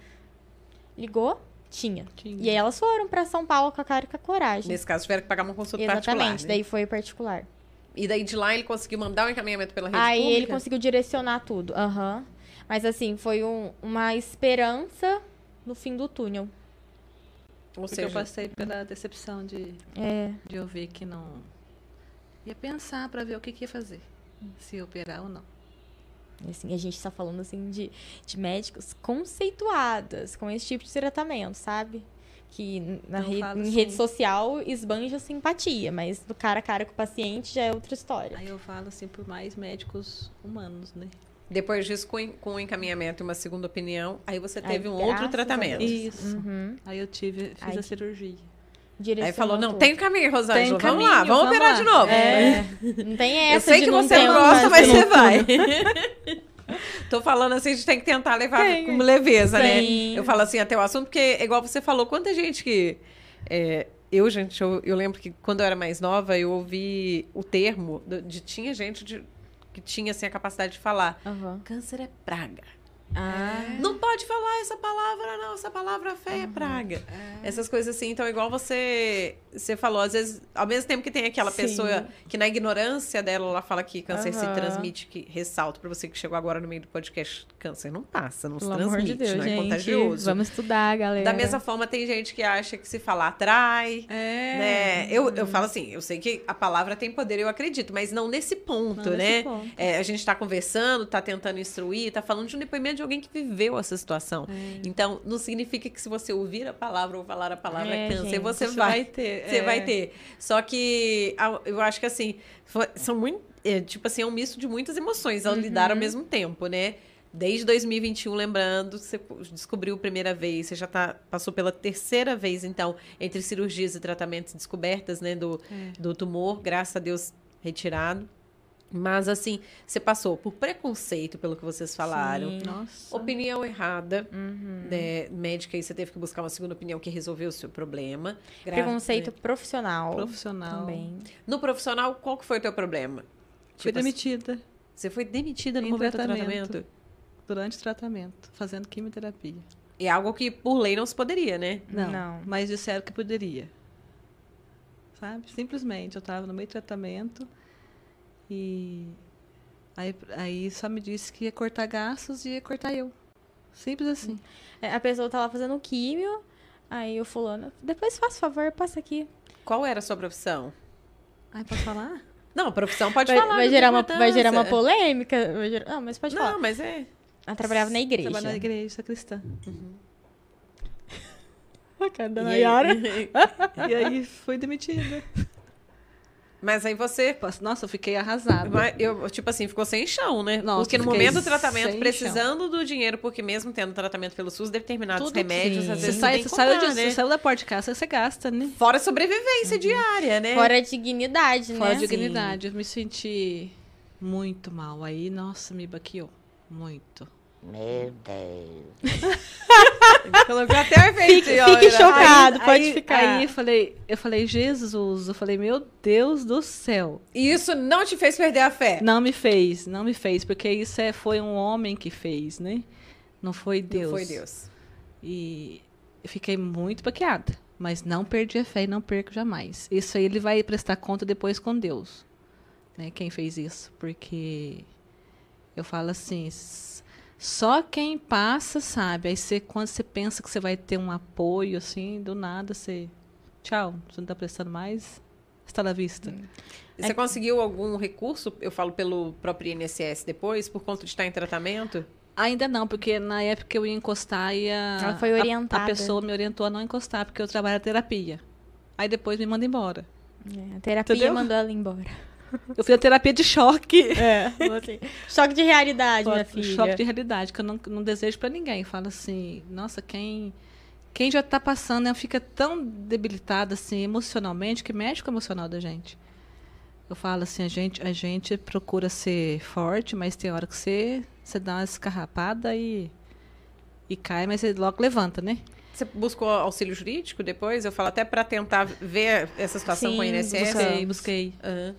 Ligou? Tinha. Tinha. E aí elas foram para São Paulo com a cara e com a coragem. Nesse caso, tiveram que pagar uma consulta Exatamente, particular. né? daí foi particular. E daí de lá ele conseguiu mandar o encaminhamento pela rede Aí pública? ele conseguiu direcionar tudo. Aham. Mas assim, foi um- uma esperança no fim do túnel. Ou Porque seja, eu passei pela decepção de, É. de eu ver que não. Ia pensar para ver o que, que ia fazer. Se ia operar ou não. Assim, a gente tá falando assim de, de médicos conceituadas com esse tipo de tratamento, sabe? Que na re- em assim. rede social esbanja simpatia, mas do cara a cara com o paciente já é outra história. Aí eu falo assim por mais médicos humanos, né? depois disso, com, com o encaminhamento e uma segunda opinião, aí você teve um graças outro a tratamento. Isso. Uhum. Aí eu tive, fiz Ai, a cirurgia. Aí falou, não, tem caminho, Rosângela, Tem vamos lá, caminho, vamos vamos operar lá. de novo. É, não tem Eu essa sei de que você não gosta, mas você vai. Tô falando assim, a gente tem que tentar levar Tem. com leveza, né? Sim. Eu falo assim até o assunto, porque, igual você falou, quanta gente que. é, eu, gente, eu, eu lembro que quando eu era mais nova, eu ouvi o termo do- de. Tinha gente de- que tinha assim, a capacidade de falar: Aham. câncer é praga. Ah, Não pode falar essa palavra, não. Essa palavra feia é praga. Essas coisas assim. Então, igual você, você falou, às vezes, ao mesmo tempo que tem aquela Sim. pessoa que na ignorância dela, ela fala que câncer se Aham. transmite, que ressalto pra você que chegou agora no meio do podcast, câncer não passa, não pelo se transmite, de Deus, não é gente. contagioso. Vamos estudar, galera. Da mesma forma, tem gente que acha que se falar atrai, É. né? Eu, eu falo assim, eu sei que a palavra tem poder, eu acredito, mas não nesse ponto, Não, né? nesse ponto. É, a gente tá conversando, tá tentando instruir, tá falando de um depoimento de alguém que viveu essa situação. É. Então, não significa que se você ouvir a palavra ou falar a palavra É, câncer, gente, você, vai, ter. Você é. vai ter. Só que eu acho que assim, são muito. é, tipo assim, é um misto de muitas emoções ao lidar Uhum. ao mesmo tempo, né? Desde 2021, lembrando, você descobriu a primeira vez, você já tá, passou pela terceira vez, então, entre cirurgias e tratamentos descobertas, né, do, É. do tumor, graças a Deus retirado. Mas, assim, você passou por preconceito, pelo que vocês falaram. Sim. Nossa. Opinião errada, Uhum. né, médica, e você teve que buscar uma segunda opinião que resolveu o seu problema. Gra- né? Preconceito profissional. Profissional. Também. No profissional, qual que foi o teu problema? Fui Tipo assim, demitida Você foi demitida no Em momento do tratamento. tratamento? durante o tratamento, fazendo quimioterapia. É algo que, por lei, não se poderia, né? Não, Não. mas disseram que poderia. Sabe? Simplesmente, eu estava no meio do tratamento e aí, aí só me disse que ia cortar gastos e ia cortar eu. Simples assim. É, A pessoa tá lá fazendo químio, aí o fulano, depois faz favor, passa aqui. Qual era a sua profissão? Ai, posso falar? Não, profissão pode Vai, falar. vai não gerar uma, vai gerar uma polêmica. vai gerar- Não, mas pode falar. Não, mas é. Ela trabalhava na igreja. Trabalho na igreja, sou cristã. A cara da E Nayara. aí? E aí fui demitida. Mas aí você. Nossa, eu fiquei arrasada. mas Eu, tipo assim, ficou sem chão, né? Nossa, porque no momento do tratamento, precisando do dinheiro, porque mesmo tendo tratamento pelo SUS, determinados Tudo remédios, sim. às Você, vezes sai, tem que você, saiu comprar, de- né? você saiu da porta de casa, você gasta, né? Fora a sobrevivência diária, né? Fora a dignidade, Fora né? de dignidade. Eu me senti muito mal. Aí, nossa, me baqueou. Muito. Meu Deus. Colocou até o efeito. Fique, fique chocado, Aí- pode aí- ficar. Aí eu falei, eu falei, Jesus, eu falei, meu Deus do céu. E isso não te fez perder a fé? Não me fez, não me fez, porque isso é, foi um homem que fez, né? Não foi Deus. Não foi Deus. E eu fiquei muito baqueada. Mas não perdi a fé e não perco jamais. Isso aí ele vai prestar conta depois com Deus. Né? Quem fez isso. Porque eu falo assim, só quem passa sabe. Aí você, quando você pensa que você vai ter um apoio, assim, do nada você. Tchau, você não está prestando mais. Está na vista. E Você conseguiu algum recurso, eu falo pelo próprio INSS depois, por conta de estar em tratamento? Ainda não, porque na época que eu ia encostar, ia, Ela foi a- orientada. A, pessoa me orientou a não encostar, porque eu trabalho na terapia. Aí depois me manda embora. É, a terapia Entendeu? mandou ela embora. Eu fiz a terapia de choque. É, assim, choque de realidade, minha filha. Choque de realidade, que eu não, não desejo pra ninguém. Fala assim, nossa, quem, quem já tá passando né, fica tão debilitada assim, emocionalmente, que mexe com o emocional da gente. Eu falo assim, a gente, a gente procura ser forte, mas tem hora que você, você dá uma escarrapada e, e cai, mas você logo levanta, né? Você buscou auxílio jurídico depois? Eu falo até para tentar ver essa situação Sim, com o INSS. Busquei, busquei. Aham.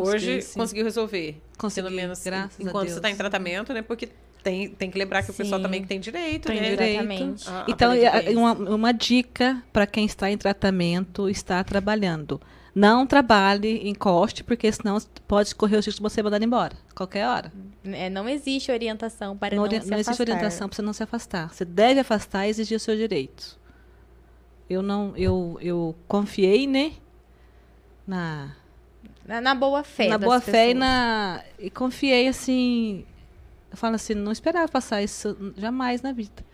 Hoje sim. conseguiu resolver. Consegui, pelo menos graças a enquanto você está em tratamento, né? Porque tem, tem que lembrar que o pessoal também tem direito, Tem né? direito. Exatamente. a- a Então, uma, uma dica para quem está em tratamento, está trabalhando. Não trabalhe, encoste, porque senão pode correr o risco de você ser mandado embora, qualquer hora. É, não existe orientação para não não, ori- se não existe afastar. orientação para você não se afastar. Você deve afastar e exigir os seus direitos. eu não, eu, eu confiei, né? Na, Na, na boa fé. na boa fé e pessoas. na e confiei assim. Eu falo assim, não esperava passar isso jamais na vida.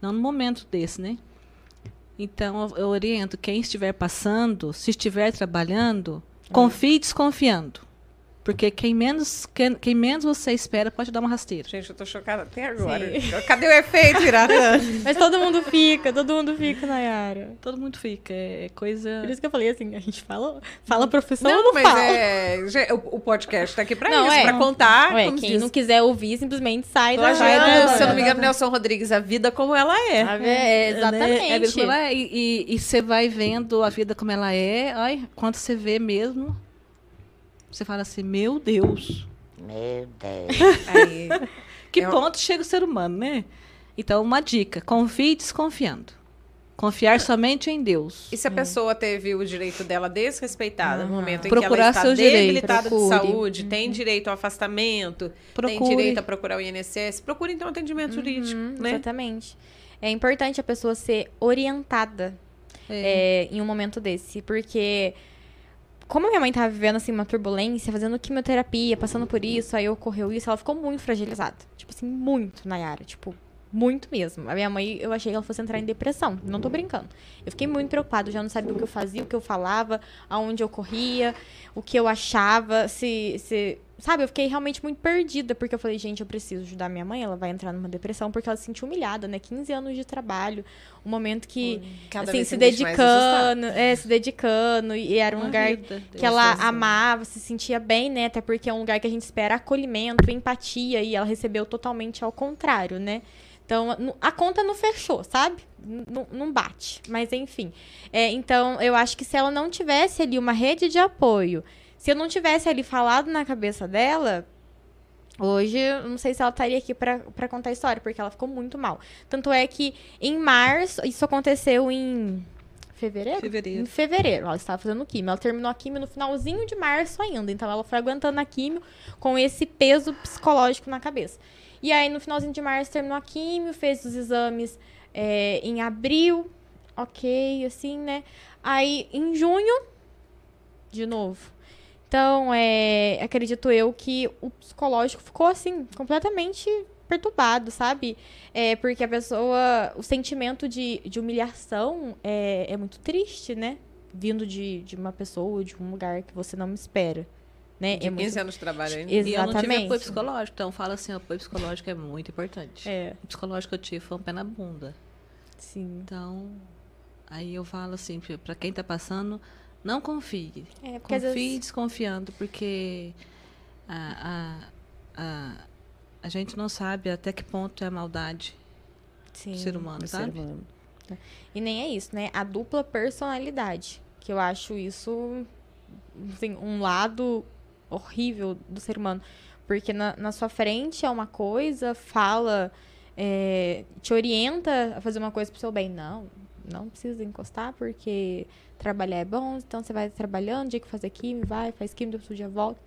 Não no momento desse, né? Então eu, eu oriento quem estiver passando, se estiver trabalhando, confie desconfiando. Porque quem menos, quem, quem menos você espera pode dar uma rasteira. Gente, eu tô chocada até agora. Cadê o efeito, Iratan? Mas todo mundo fica, todo mundo fica, Nayara. Todo mundo fica, é coisa. Por isso que eu falei assim, a gente fala, fala profissão ou Não, não mas fala? é. O, o podcast tá aqui pra Não, isso, é. pra contar. Ué, como quem diz. não quiser ouvir, simplesmente sai da... Plagiando, se eu não me engano, Nelson Rodrigues, a vida como ela é. Ah, É, exatamente. É, é, e, e, e você vai vendo a vida como ela é, ai, quando você vê mesmo, você fala assim, meu Deus, Meu Deus. Aí, que É um- ponto chega o ser humano, né? Então, uma dica, confie desconfiando. Confiar somente em Deus. e se a pessoa teve o direito dela desrespeitado no momento em que Procurar ela está seus direitos, debilitada de saúde, tem direito ao afastamento, tem Procure. direito a procurar o INSS, procure então atendimento jurídico, Uhum, né? Exatamente. É importante a pessoa ser orientada é, em um momento desse, porque como minha mãe tava vivendo assim uma turbulência, fazendo quimioterapia, passando por isso, aí ocorreu isso, ela ficou muito fragilizada. Tipo assim, muito, Nayara, tipo, muito mesmo. A minha mãe, eu achei que ela fosse entrar em depressão, não tô brincando. Eu fiquei muito preocupada, já não sabia o que eu fazia, o que eu falava, aonde eu corria, o que eu achava, se, se sabe, eu fiquei realmente muito perdida, porque eu falei, gente, eu preciso ajudar minha mãe, ela vai entrar numa depressão, porque ela se sentiu humilhada, né? 15 anos de trabalho, um momento que, Cada assim, se dedicando, é, se dedicando, e era um Uma lugar vida que ela gostosa. amava, se sentia bem, né? Até porque é um lugar que a gente espera acolhimento, empatia, e ela recebeu totalmente ao contrário, né? Então, a conta não fechou, sabe? N- não bate. Mas, enfim. É, então, eu acho que se ela não tivesse ali uma rede de apoio, se eu não tivesse ali falado na cabeça dela, hoje eu não sei se ela estaria aqui pra pra contar a história, porque ela ficou muito mal. Tanto é que em março, isso aconteceu em fevereiro? Fevereiro. Em fevereiro, ela estava fazendo químio. Ela terminou a químio no finalzinho de março ainda. Então ela foi aguentando a químio com esse peso psicológico na cabeça. E aí, no finalzinho de março, terminou a químio, fez os exames é, em abril. Ok, assim, né? Aí, em junho, de novo. Então, é, acredito eu que o psicológico ficou, assim, completamente perturbado, sabe? É, porque a pessoa, o sentimento de, de humilhação é, é muito triste, né? Vindo de, de uma pessoa, de um lugar que você não espera, né? De é 15 muito... anos de trabalho ainda. Ex- E eu não tive Exatamente. apoio psicológico, então fala assim, o apoio psicológico é muito importante. É, O psicológico que eu tive foi um pé na bunda. sim. Então, aí eu falo assim, para quem tá passando, não confie. É, Confie vezes... desconfiando, porque a, a, a, a gente não sabe até que ponto é a maldade Sim. do ser humano, do ser sabe? humano. E nem é isso, né? A dupla personalidade. Que eu acho isso, assim, um lado horrível do ser humano. Porque na, na sua frente é uma coisa, fala, é, te orienta a fazer uma coisa pro seu bem. Não, não precisa encostar, porque trabalhar é bom, então você vai trabalhando, dia que fazer química, vai, faz química, depois dia volta.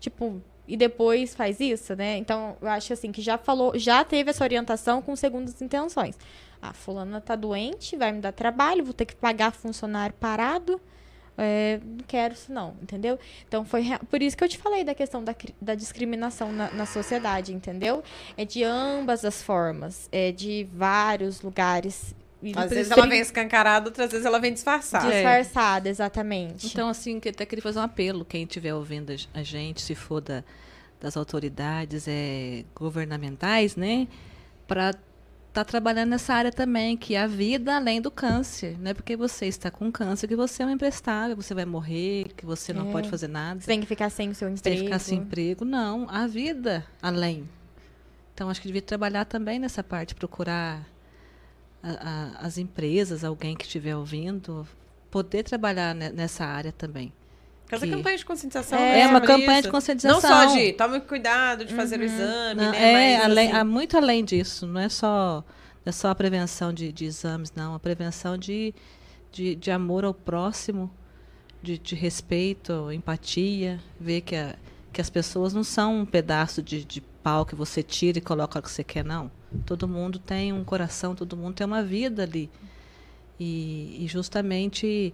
Tipo, e depois faz isso, né? Então, eu acho assim que já falou, já teve essa orientação com segundas intenções. Ah, fulana tá doente, vai me dar trabalho, vou ter que pagar funcionário parado. É, não quero isso não, entendeu? Então foi por isso que eu te falei da questão da, da discriminação na, na sociedade, entendeu? É de ambas as formas, é de vários lugares. E Às vezes ela que- vem escancarada, outras vezes ela vem disfarçada. disfarçada, exatamente. Então, assim, que até queria fazer um apelo, quem estiver ouvindo a- a gente, se for da, das autoridades é, governamentais, né? Para estar trabalhando nessa área também, que é a vida além do câncer. Não é porque você está com câncer que você é um imprestável, você vai morrer, que você não É. pode fazer nada. Você tem que ficar sem o seu Você tem emprego. que ficar sem emprego. Não, a vida além. Então, acho que devia trabalhar também nessa parte, procurar a- a- as empresas, alguém que estiver ouvindo, poder trabalhar ne- nessa área também. Fazer que- campanha de conscientização. É, É uma campanha de isso. conscientização. Não só de tome cuidado de fazer o exame, Não, né? é, mas, além, assim, muito além disso. Não é só, é só a prevenção de, de exames, não. A prevenção de, de, de amor ao próximo, de, de respeito, empatia, ver que, a, que as pessoas não são um pedaço de, de pau que você tira e coloca o que você quer, não. Todo mundo tem um coração, todo mundo tem uma vida ali. E, e justamente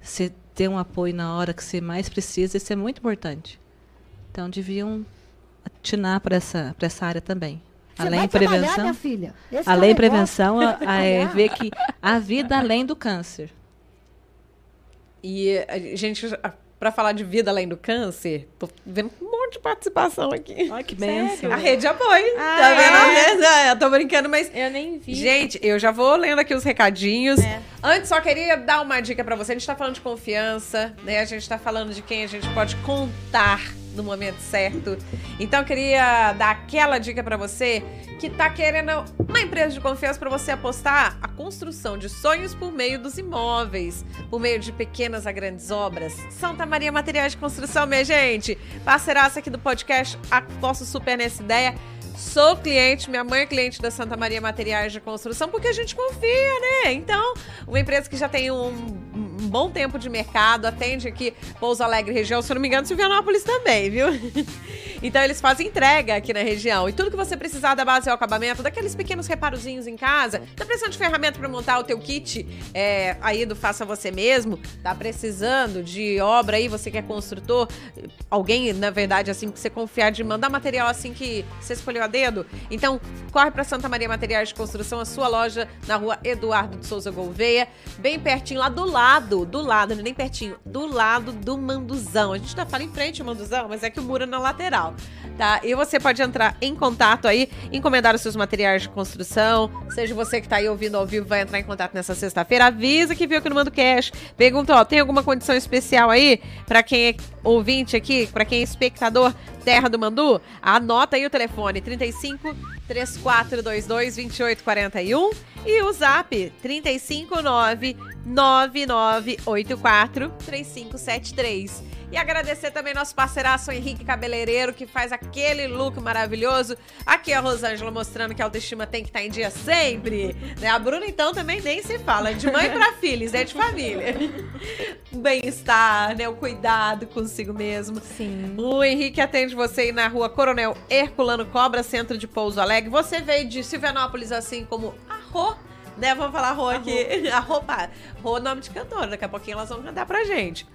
você ter um apoio na hora que você mais precisa, isso é muito importante. Então deviam atinar para essa, para essa área também. Você além vai prevenção, minha filha. Esse é além negócio. prevenção, a- a- é ver que a vida além do câncer. E a gente, para falar de vida além do câncer, tô vendo um monte de participação aqui. Olha que Sério? A rede apoio. Ah, tá vendo? é? É, Eu tô brincando, mas Eu nem vi. Gente, eu já vou lendo aqui os recadinhos. É. Antes, só queria dar uma dica pra você. A gente tá falando de confiança, né? A gente tá falando de quem a gente pode contar no momento certo. Então, queria dar aquela dica pra você que tá querendo uma empresa de confiança pra você apostar a construção de sonhos por meio dos imóveis, por meio de pequenas a grandes obras. Santa Maria Materiais de Construção, minha gente. Parceiraça aqui do podcast, aposto super nessa ideia. Sou cliente, minha mãe é cliente da Santa Maria Materiais de Construção, porque a gente confia, né? Então, uma empresa que já tem um, um bom tempo de mercado, atende aqui Pouso Alegre região, se eu não me engano, Silvianópolis também, viu? Então, eles fazem entrega aqui na região. E tudo que você precisar da base ao acabamento, daqueles pequenos reparozinhos em casa, tá precisando de ferramenta para montar o teu kit é, aí do Faça Você Mesmo, tá precisando de obra aí, você que é construtor, alguém, na verdade, assim, que você confiar de mandar material assim que você escolheu a dedo. Então, corre para Santa Maria Materiais de Construção, a sua loja na rua Eduardo de Souza Gouveia, bem pertinho, lá do lado, do lado, nem pertinho, do lado do Manduzão. A gente tá falando em frente ao Manduzão, mas é que o muro é na lateral, tá? E você pode entrar em contato aí, encomendar os seus materiais de construção, seja você que tá aí ouvindo ao vivo, vai entrar em contato nessa sexta-feira, avisa que viu que no Mando Cash. Pergunta, ó, tem alguma condição especial aí para quem é ouvinte aqui, para quem é espectador Terra do Mandu? Anota aí o telefone 35 3422 2841 e o Zap 359 9984 3573. E agradecer também nosso parceiraço Henrique Cabeleireiro, que faz aquele look maravilhoso. Aqui a Rosângela mostrando que a autoestima tem que estar em dia sempre. Né? A Bruna, então, também nem se fala. É de mãe para filhos, é de família. Bem-estar, né? O cuidado consigo mesmo. Sim. O Henrique atende você aí na rua Coronel Herculano Cobra, centro de Pouso Alegre. Você veio de Silvianópolis, assim como a Rô, né? Vamos falar Rô aqui. A Rô. Rô, nome de cantora. Daqui a pouquinho elas vão cantar pra gente.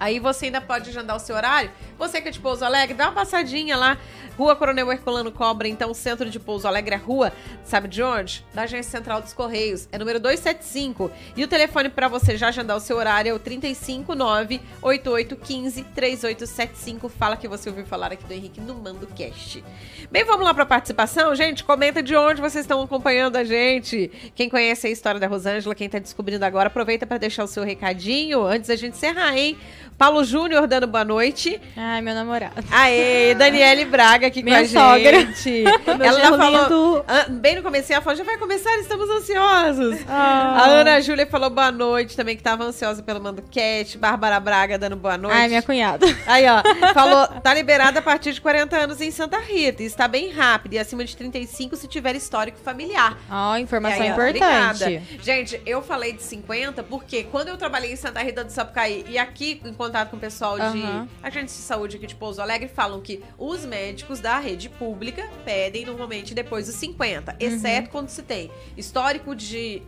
Aí você ainda pode agendar o seu horário. Você que é de Pouso Alegre, dá uma passadinha lá. Rua Coronel Herculano Cobra, então, centro de Pouso Alegre, a rua, sabe de onde? Da Agência Central dos Correios. É número 275. E o telefone para você já agendar o seu horário é o 359-8815-3875. Fala que você ouviu falar aqui do Henrique no Mando Cast. Bem, vamos lá para participação, gente. Comenta de onde vocês estão acompanhando a gente. Quem conhece a história da Rosângela, quem tá descobrindo agora, aproveita para deixar o seu recadinho antes da gente encerrar, hein? Paulo Júnior dando boa noite. Ai, meu namorado. Aê, Daniele Braga aqui Minha com a sogra. gente. Ela genro falou, lindo. Bem no começo, ela falou, já vai começar, estamos ansiosos. Ah. A Ana Júlia falou boa noite, também que estava ansiosa pelo Mando Cat. Bárbara Braga dando boa noite. Ai, minha cunhada. Aí, ó, falou, tá liberada a partir de 40 anos em Santa Rita. Está bem rápido e acima de 35 se tiver histórico familiar. Ó, informação E aí, ó, importante. obrigada. Gente, eu falei de 50 porque quando eu trabalhei em Santa Rita do Sapucaí e aqui em contato com o pessoal de Aham. agentes de saúde aqui de Pouso Alegre, falam que os médicos da rede pública pedem normalmente depois dos 50, exceto quando se tem histórico de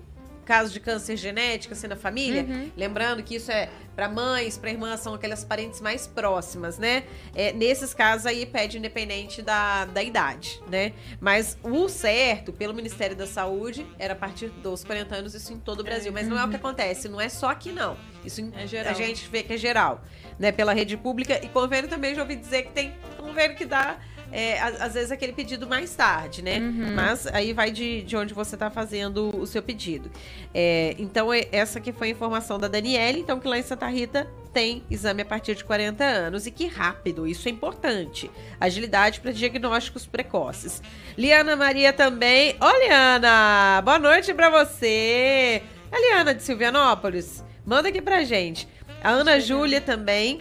caso de câncer genético assim na família. Uhum. Lembrando que isso é para mães, para irmãs, são aquelas parentes mais próximas, né? É, nesses casos aí pede independente da, da idade, né? Mas o certo, pelo Ministério da Saúde, era a partir dos 40 anos, isso em todo o Brasil. Mas não é o que acontece, não é só aqui, não. Isso É geral. a gente vê que é geral, né? Pela rede pública. E convênio também já ouvi dizer que tem convênio que dá. É, às vezes aquele pedido mais tarde, né? Mas aí vai de, de onde você tá fazendo o seu pedido. É, então, é- essa que foi a informação da Daniele. Então, que lá em Santa Rita tem exame a partir de 40 anos. E que rápido, isso é importante. Agilidade para diagnósticos precoces. Liana Maria também. Ô, Liana! Boa noite para você! A Liana de Silvianópolis. Manda aqui pra gente. A Ana Júlia também.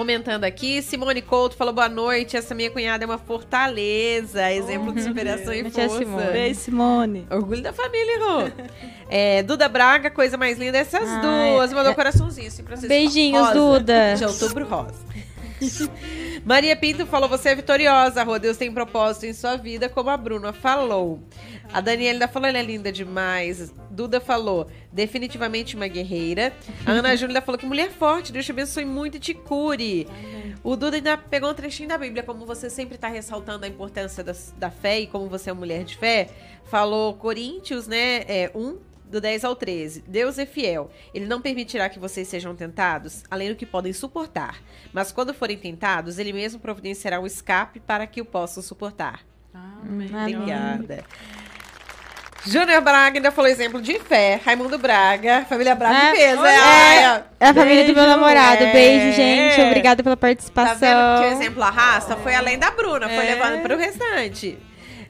Comentando aqui, Simone Couto falou boa noite. Essa minha cunhada é uma fortaleza, exemplo de superação e força. Simone. Beijo, Simone. Orgulho da família, Rô. É, Duda Braga, coisa mais linda, essas Ai, duas. Mandou é- coraçãozinho assim pra vocês. Beijinhos, Rosa, Duda. De outubro rosa. Maria Pinto falou: Você é vitoriosa, Rô. Deus tem propósito em sua vida, como a Bruna falou. A Daniela ainda falou: Ela é linda demais. Duda falou: Definitivamente uma guerreira. A Ana Júlia falou: Que mulher forte. Deus te abençoe muito e te cure. O Duda ainda pegou um trechinho da Bíblia, como você sempre está ressaltando a importância da, da fé e como você é uma mulher de fé. Falou Coríntios, né? É, 1, do 10 ao 13. Deus é fiel. Ele não permitirá que vocês sejam tentados, além do que podem suportar. Mas quando forem tentados, ele mesmo providenciará um escape para que o possam suportar. Amém. Amém. Obrigada. Júnior Braga ainda falou exemplo de fé. Raimundo Braga, família Braga É, é. É a família do meu Beijo. namorado. É. Beijo, gente. Obrigada pela Tá participação. vendo que o exemplo arrasta? Foi além da Bruna, foi É. levando para o restante.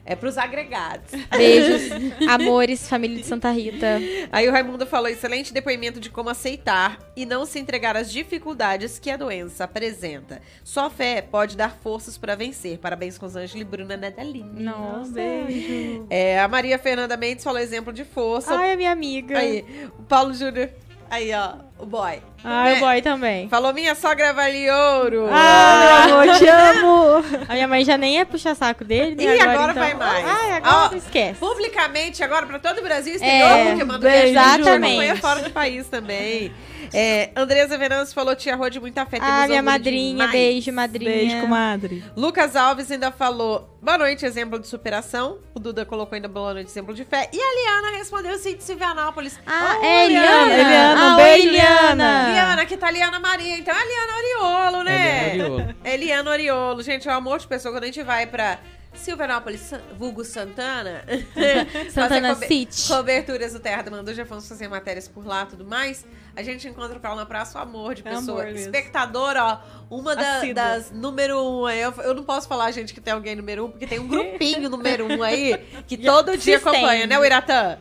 É pros agregados. Beijos, amores, família de Santa Rita. Aí o Raimundo falou: excelente depoimento de como aceitar e não se entregar às dificuldades que a doença apresenta. Só fé pode dar forças para vencer. Parabéns com os Ângela e Bruna Nadalini. Nossa. Beijo. É, a Maria Fernanda Mendes falou exemplo de força. Ai, é minha amiga. Aí, o Paulo Júnior. Aí, ó, o boy. Ai, É, o boy também. Falou: minha sogra vale ouro. Ah, meu amor, te amo. A minha mãe já nem ia puxar saco dele. né, E agora então. vai mais. Ai, agora Ó, esquece. Publicamente, agora, para todo o Brasil, É, exterior, porque manda beijo, beijo, exatamente. acompanha fora do país também. É, Andresa Venâncio falou: tia Rô de muita fé. Ah, temos minha orgulho madrinha. demais." Beijo, madrinha. Beijo, comadre. Lucas Alves ainda falou: boa noite, exemplo de superação. O Duda colocou ainda boa noite, exemplo de fé. E a Liana respondeu: sim, de Silvianópolis. Ah, Ô, é, Eliana. Eliana, ah, um oi, beijo, Eliana. Liana, que tá a Liana Maria. Então é a Liana Oriolo, né? Eliana Oriolo. É Liana Oriolo. Gente, é um amor de pessoa. Quando a gente vai pra Silvianópolis, San- vulgo Santana. Santana cobe- City. Coberturas do Terra do Mandu, já fomos fazer matérias por lá e tudo mais. A gente encontra pra lá na praça o amor de É pessoa. amor. Espectador, ó, uma da- das número um. Eu, eu não posso falar, gente, que tem alguém número um, porque tem um grupinho número um aí que todo dia se acompanha, né, o Iratã?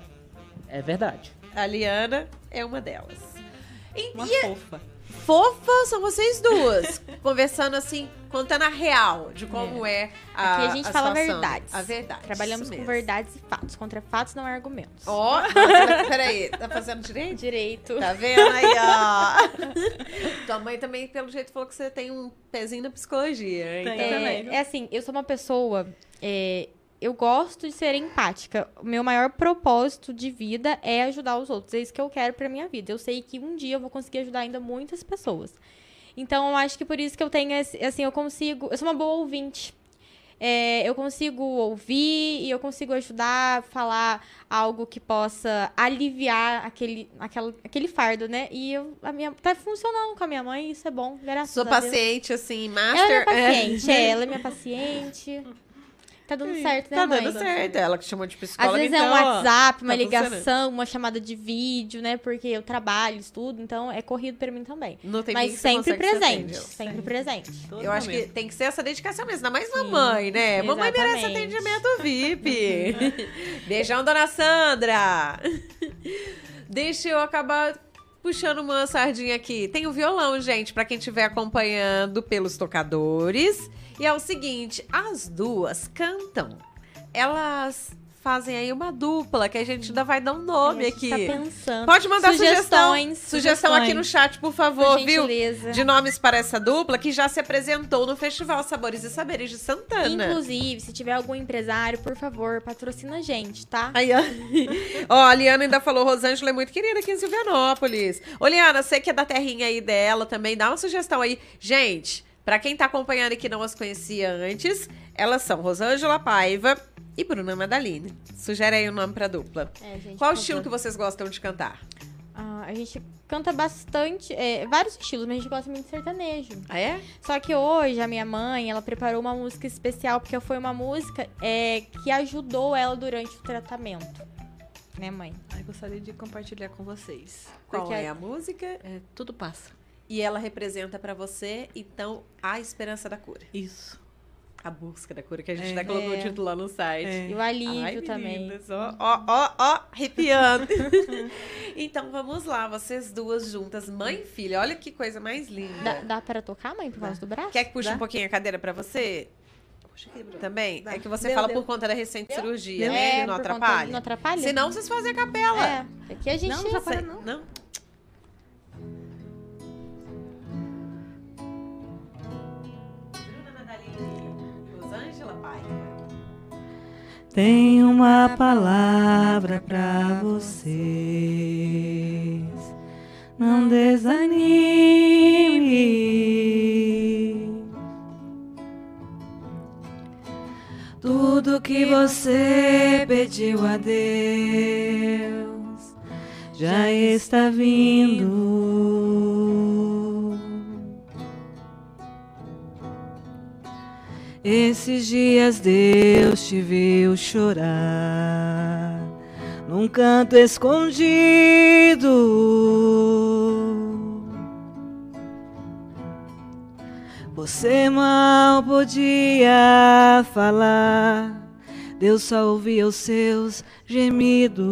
É verdade. A Liana é uma delas. E, Uma e fofa. Fofa são vocês duas, conversando assim, contando a real de como é, a Aqui a gente fala situação. verdades. A verdade. Trabalhamos com verdades e fatos. Contra fatos não há argumentos. Ó, nossa, peraí, tá fazendo direito? Direito. Tá vendo aí, ó? Tua mãe também, pelo jeito, falou que você tem um pezinho na psicologia. Então, Tem. também? É, é assim, eu sou uma pessoa. é, eu gosto de ser empática. O meu maior propósito de vida é ajudar os outros. É isso que eu quero pra minha vida. Eu sei que um dia eu vou conseguir ajudar ainda muitas pessoas. Então, eu acho que por isso que eu tenho, esse- assim, eu consigo. Eu sou uma boa ouvinte. É, eu consigo ouvir e eu consigo ajudar, falar algo que possa aliviar aquele, aquela, aquele fardo, né? E eu, a minha, tá funcionando com a minha mãe, isso é bom, graças sou a Deus. paciente, assim, master. Ela é minha paciente, é, ela é minha paciente. Tá dando certo, né, Tá mãe? dando certo. Ela que chamou de Às psicóloga, vezes é então, um ó, WhatsApp, uma tá ligação, uma chamada de vídeo, né? Porque eu trabalho, estudo, então é corrido pra mim também. No tempinho Mas que sempre presente, ela. sempre presente. Todo Eu acho que momento. tem que ser essa dedicação mesmo, ainda mais mamãe, né? Mamãe merece Exatamente. atendimento VIP. Beijão, dona Sandra. Deixa eu acabar puxando uma sardinha aqui. Tem o violão, gente, pra quem estiver acompanhando pelos tocadores. E é o seguinte, as duas cantam. Elas fazem aí uma dupla, que a gente ainda vai dar um nome a gente aqui. Tá pensando. Pode mandar sugestão. Sugestões, Sugestão aqui no chat, por favor, por viu? de nomes para essa dupla que já se apresentou no Festival Sabores e Saberes de Santana. Inclusive, se tiver algum empresário, por favor, patrocina a gente, tá? Aí, ó. ó, a Liana ainda falou, Rosângela é muito querida aqui em Silvianópolis. Ô, Liana, você que é da terrinha aí dela também, dá uma sugestão aí. Gente, pra quem tá acompanhando e que não as conhecia antes, elas são Rosângela Paiva e Bruna Madaline. Sugere aí o nome pra dupla. É, gente, Qual estilo que vocês gostam de cantar? Ah, a gente canta bastante, é, vários estilos, mas a gente gosta muito de sertanejo. Ah, é? Só que hoje a minha mãe, ela preparou uma música especial, porque foi uma música é, que ajudou ela durante o tratamento. Né, mãe? Ai, gostaria de compartilhar com vocês. Qual Porque é a- a música? É, tudo passa. E ela representa pra você, então, a esperança da cura. Isso. A busca da cura, que a gente É. até colocou o É. título lá no site. É. E o alívio Ai, também. meninas, ó, ó, ó, ó, arrepiando. então vamos lá, vocês duas juntas, mãe e filha. Olha que coisa mais linda. Dá, dá para tocar, mãe, por causa do braço? Quer que puxe Dá? um pouquinho a cadeira pra você? Também? Dá. É que você Deu, fala deu. por conta da recente cirurgia, Deu. né? É, não por conta- atrapalha? Não atrapalha? Senão vocês fazem a capela. É, aqui a gente... Não, não atrapalha, não. Não? Tem uma palavra para vocês. Não desanime. Tudo que você pediu a Deus já está vindo. Esses dias Deus te viu chorar num canto escondido. Você mal podia falar, Deus só ouvia os seus gemidos.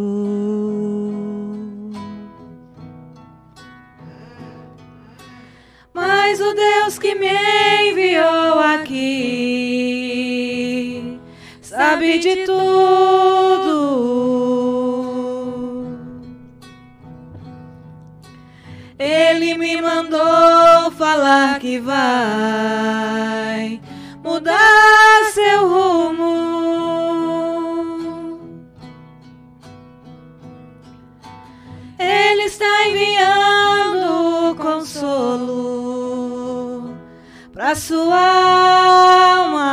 Mas o Deus que me enviou aqui sabe de tudo. Ele me mandou falar que vai mudar seu rumo. Para sua alma.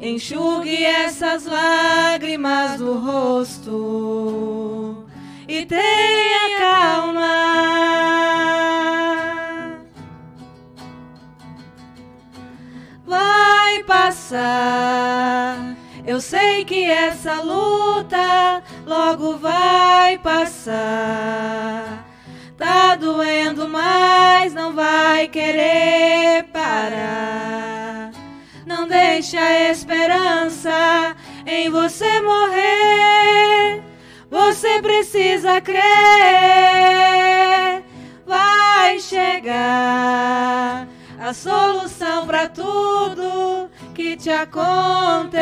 Enxugue essas lágrimas do rosto e tenha calma. Vai passar. Eu sei que essa luta logo vai passar. Tá doendo, mas não vai querer parar. Não deixe a esperança em você morrer. Você precisa crer. Vai chegar a solução para tudo que te aconteceu.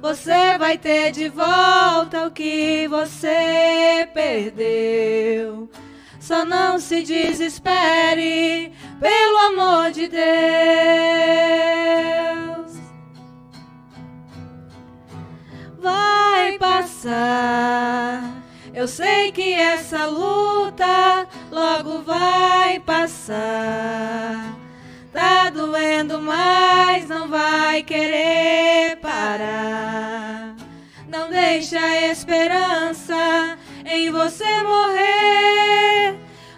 Você vai ter de volta o que você perdeu. Só não se desespere, pelo amor de Deus. Vai passar. Eu sei que essa luta logo vai passar. Tá doendo, mas não vai querer parar. Não deixa a esperança em você morrer.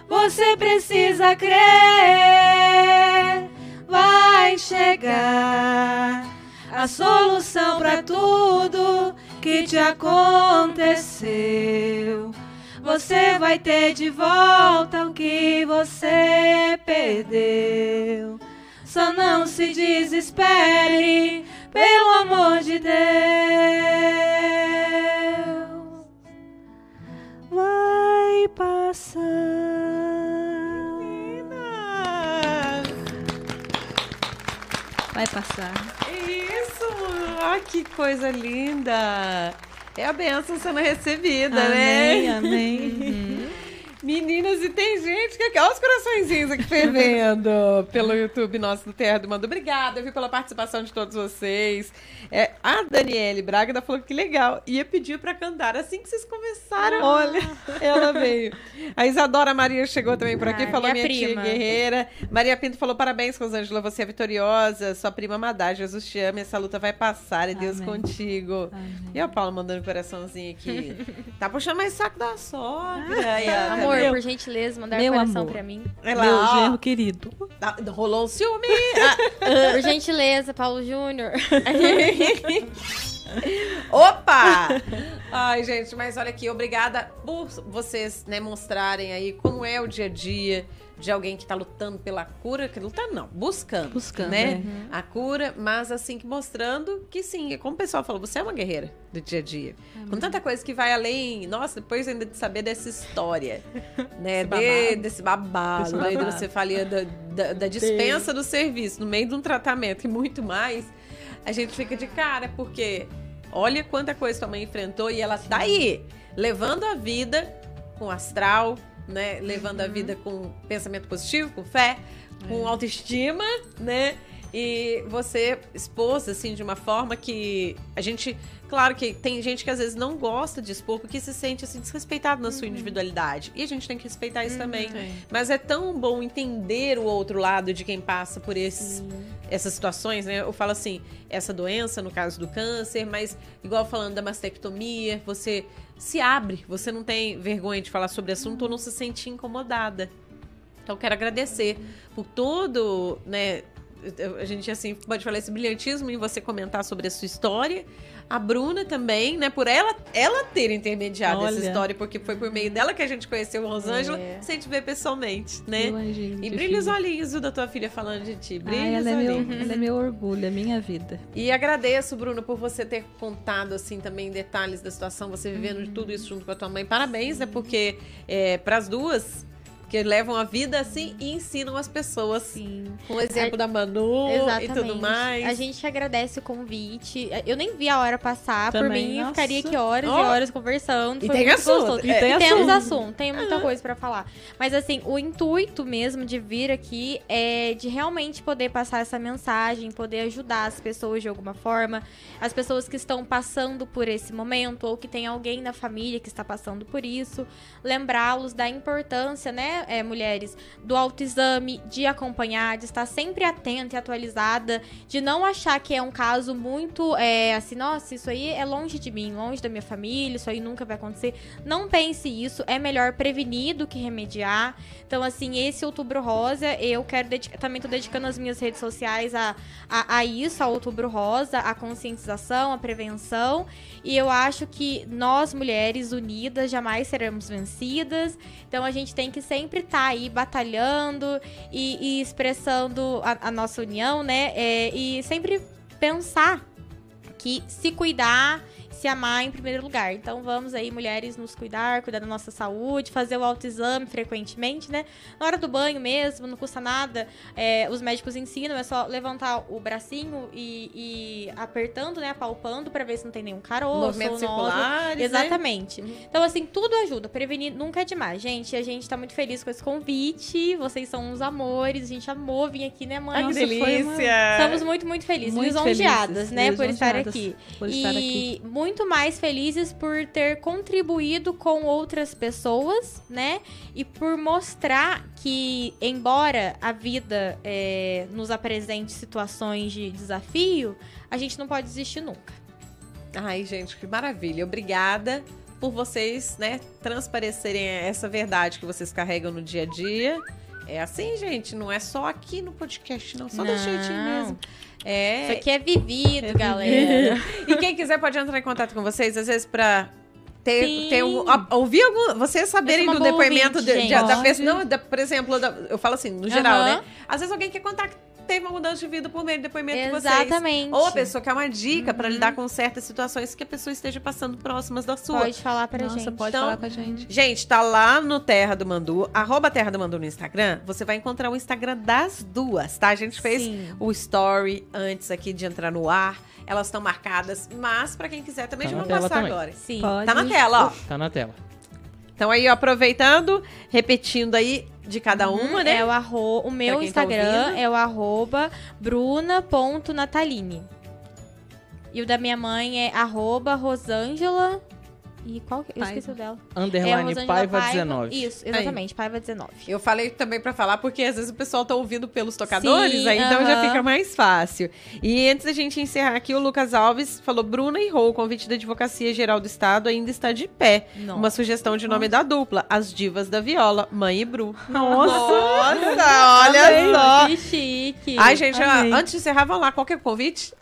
Você precisa crer. Vai chegar a solução para tudo que te aconteceu. Você vai ter de volta o que você perdeu. Só não se desespere, pelo amor de Deus. Vai passar. Vai passar. Isso! Ah, que coisa linda! É a benção sendo recebida, Amém, né? amém. Meninas, e tem gente que. Olha os coraçõezinhos aqui fervendo pelo YouTube nosso do Terra do Mando. Obrigada, viu, pela participação de todos vocês. É, a Daniele Braga ainda falou que legal. Ia pedir pra cantar assim que vocês começaram. Olha, ela veio. A Isadora Maria chegou também por aqui, Ah, falou minha minha, tia guerreira. Maria Pinto falou: parabéns, Rosângela, você é vitoriosa. Sua prima Madá, Jesus te ama. Essa luta vai passar e Deus Amém. contigo. Amém. E a Paula mandando coraçãozinho aqui. tá puxando mais saco da sogra. Aí, ó, tá Amor, vendo? por gentileza, mandar Meu coração amor. pra mim. Ela, Meu ó, genro querido. tá- rolou um ciúme. Ah, Por gentileza, Paulo Júnior. Opa! Ai, gente, mas olha aqui, obrigada por vocês, né, mostrarem aí como é o dia a dia de alguém que tá lutando pela cura, que lutando não, buscando, Buscando, né, é. a cura, mas assim que mostrando que sim, como o pessoal falou, você é uma guerreira do dia a dia, com tanta coisa que vai além, nossa, depois ainda de saber dessa história, né, de- desse babado, Esse né, de babado. você falia da, da, da dispensa do serviço no meio de um tratamento e muito mais, a gente fica de cara, porque olha quanta coisa tua mãe enfrentou e ela tá aí, levando a vida com astral, né? Levando a vida com pensamento positivo, com fé, com autoestima, né? E você expôs, assim, de uma forma que a gente. Claro que tem gente que às vezes não gosta de expor porque se sente assim, desrespeitado na sua individualidade. E a gente tem que respeitar isso também. Tem. Mas é tão bom entender o outro lado de quem passa por esses, essas situações, né? Eu falo assim, essa doença, no caso do câncer, mas igual falando da mastectomia, você se abre, você não tem vergonha de falar sobre assunto ou não se sente incomodada. Então, quero agradecer por todo, né? A gente, assim, pode falar esse brilhantismo em você comentar sobre a sua história. A Bruna também, né? Por ela, ela ter intermediado essa Olha. história, porque foi por meio dela que a gente conheceu a Rosângela, É. sem te ver pessoalmente, né? Anjinho E brilha os olhinhos da tua filha falando de ti. Brilha Ai, ela, é meu, ela é meu orgulho, é minha vida. E agradeço, Bruno, por você ter contado assim também detalhes da situação, você vivendo de tudo isso junto com a tua mãe. Parabéns, né? Porque é, para as duas que levam a vida assim e ensinam as pessoas Sim. com o exemplo da Manu Exatamente. e tudo mais. A gente agradece o convite. Eu nem vi a hora passar. Por Também, mim, eu nossa. ficaria aqui horas Ó. e horas conversando. E Foi tem assunto. E tem temos assunto. assunto. Tem muita coisa pra falar. Mas assim, o intuito mesmo de vir aqui é de realmente poder passar essa mensagem, poder ajudar as pessoas de alguma forma, as pessoas que estão passando por esse momento ou que tem alguém na família que está passando por isso, lembrá-los da importância, né, é, mulheres, do autoexame, de acompanhar, de estar sempre atenta e atualizada, de não achar que é um caso muito, é, assim, nossa, isso aí é longe de mim, longe da minha família, isso aí nunca vai acontecer. Não pense isso, é melhor prevenir do que remediar. Então, assim, esse Outubro Rosa, eu quero dedicar, também tô dedicando as minhas redes sociais a, a, a isso, ao Outubro Rosa, a conscientização, a prevenção. E eu acho que nós, mulheres unidas, jamais seremos vencidas. Então a gente tem que sempre estar aí batalhando e, e expressando a, a nossa união, né? É, e sempre pensar que se cuidar, se amar em primeiro lugar. Então vamos aí, mulheres, nos cuidar, cuidar da nossa saúde, fazer o autoexame frequentemente, né? Na hora do banho mesmo, não custa nada. É, os médicos ensinam, é só levantar o bracinho e, e apertando, né? Palpando pra ver se não tem nenhum caroço. Movimentos circulares, né? Exatamente. Então, assim, tudo ajuda. Prevenir nunca é demais. Gente, a gente tá muito feliz com esse convite. Vocês são uns amores. A gente amou vir aqui, né, mãe? Ai, que foi uma- delícia! Estamos muito, muito felizes. Muito lisonjeadas, felizes, né, por estar aqui. Por estar e aqui. Muito mais felizes por ter contribuído com outras pessoas, né? E por mostrar que, embora a vida é, nos apresente situações de desafio, a gente não pode desistir nunca. Ai, gente, que maravilha. Obrigada por vocês, né, transparecerem essa verdade que vocês carregam no dia a dia. É assim, gente, não é só aqui no podcast, não, só Não. do jeitinho mesmo. É, Isso aqui é vivido, É galera. E quem quiser pode entrar em contato com vocês, às vezes, pra ter, Sim. ter um, ouvir algum, vocês saberem do depoimento ouvinte, de- de- da pessoa. Não, da- por exemplo, da- eu falo assim, no geral, Aham. né? Às vezes alguém quer contar que teve uma mudança de vida por meio do depoimento de vocês. Exatamente. Ou a pessoa quer uma dica pra lidar com certas situações que a pessoa esteja passando próximas da sua. Pode falar pra Nossa, gente. pode Então, falar com a gente. Gente, tá lá no Terra do Mandu, arroba Terra do Mandu no Instagram. Você vai encontrar o Instagram das duas, tá? A gente fez Sim. o story antes aqui de entrar no ar. Elas estão marcadas, mas pra quem quiser também Tá já tela passar também. agora. Sim. Pode. Tá na tela, ó. Tá na tela. Então aí, ó, aproveitando, repetindo aí de cada uma, né? É o, arro... o meu tá Instagram ouvindo. é o arroba bruna.nataline. E o da minha mãe é arroba rosângela... E qual que... Eu Paiva. esqueci o dela. Underline é Rosângela Paiva 19. Isso, exatamente, Paiva 19. Eu falei também pra falar, porque às vezes o pessoal tá ouvindo pelos tocadores, Sim, aí então já fica mais fácil. E antes da gente encerrar aqui, o Lucas Alves falou: Bruna e Rô, o convite da Advocacia Geral do Estado ainda está de pé. Não. Uma sugestão de nome da dupla: As Divas da Viola, Mãe e Bru. Nossa! Nossa, olha Amei. só. Que chique. Ai, gente, Amei. antes de encerrar, vamos lá, qual que é o convite?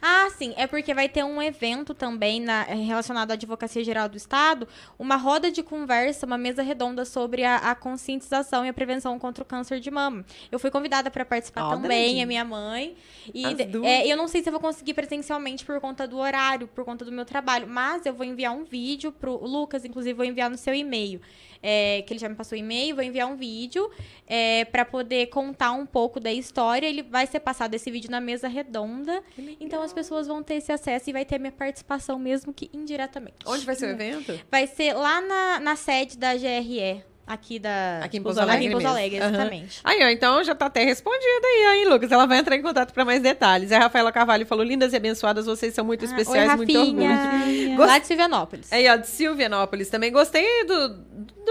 Ah, sim, é porque vai ter um evento também na- relacionado à Advocacia Geral do Estado, uma roda de conversa, uma mesa redonda sobre a, a conscientização e a prevenção contra o câncer de mama. Eu fui convidada para participar Ó, também, a minha mãe. E é, eu não sei se eu vou conseguir presencialmente por conta do horário, por conta do meu trabalho, mas eu vou enviar um vídeo pro o Lucas, inclusive vou enviar no seu e-mail. É, que ele já me passou e-mail, vou enviar um vídeo é, para poder contar um pouco da história. Ele vai ser passado esse vídeo na mesa redonda. Então as pessoas vão ter esse acesso e vai ter a minha participação, mesmo que indiretamente. Onde vai ser o evento? Vai ser lá na, na sede da GRE. aqui da. Aqui em Pouso Aqui Alegre em Pouso. Alegre, exatamente. Aí, ó, então já tá até respondido aí, hein, Lucas? Ela vai entrar em contato para mais detalhes. A Rafaela Carvalho falou: lindas e abençoadas, vocês são muito Ah, especiais, Oi, muito orgulho. Gost- Lá de Silvianópolis. Aí, ó, de Silvianópolis também. Gostei do,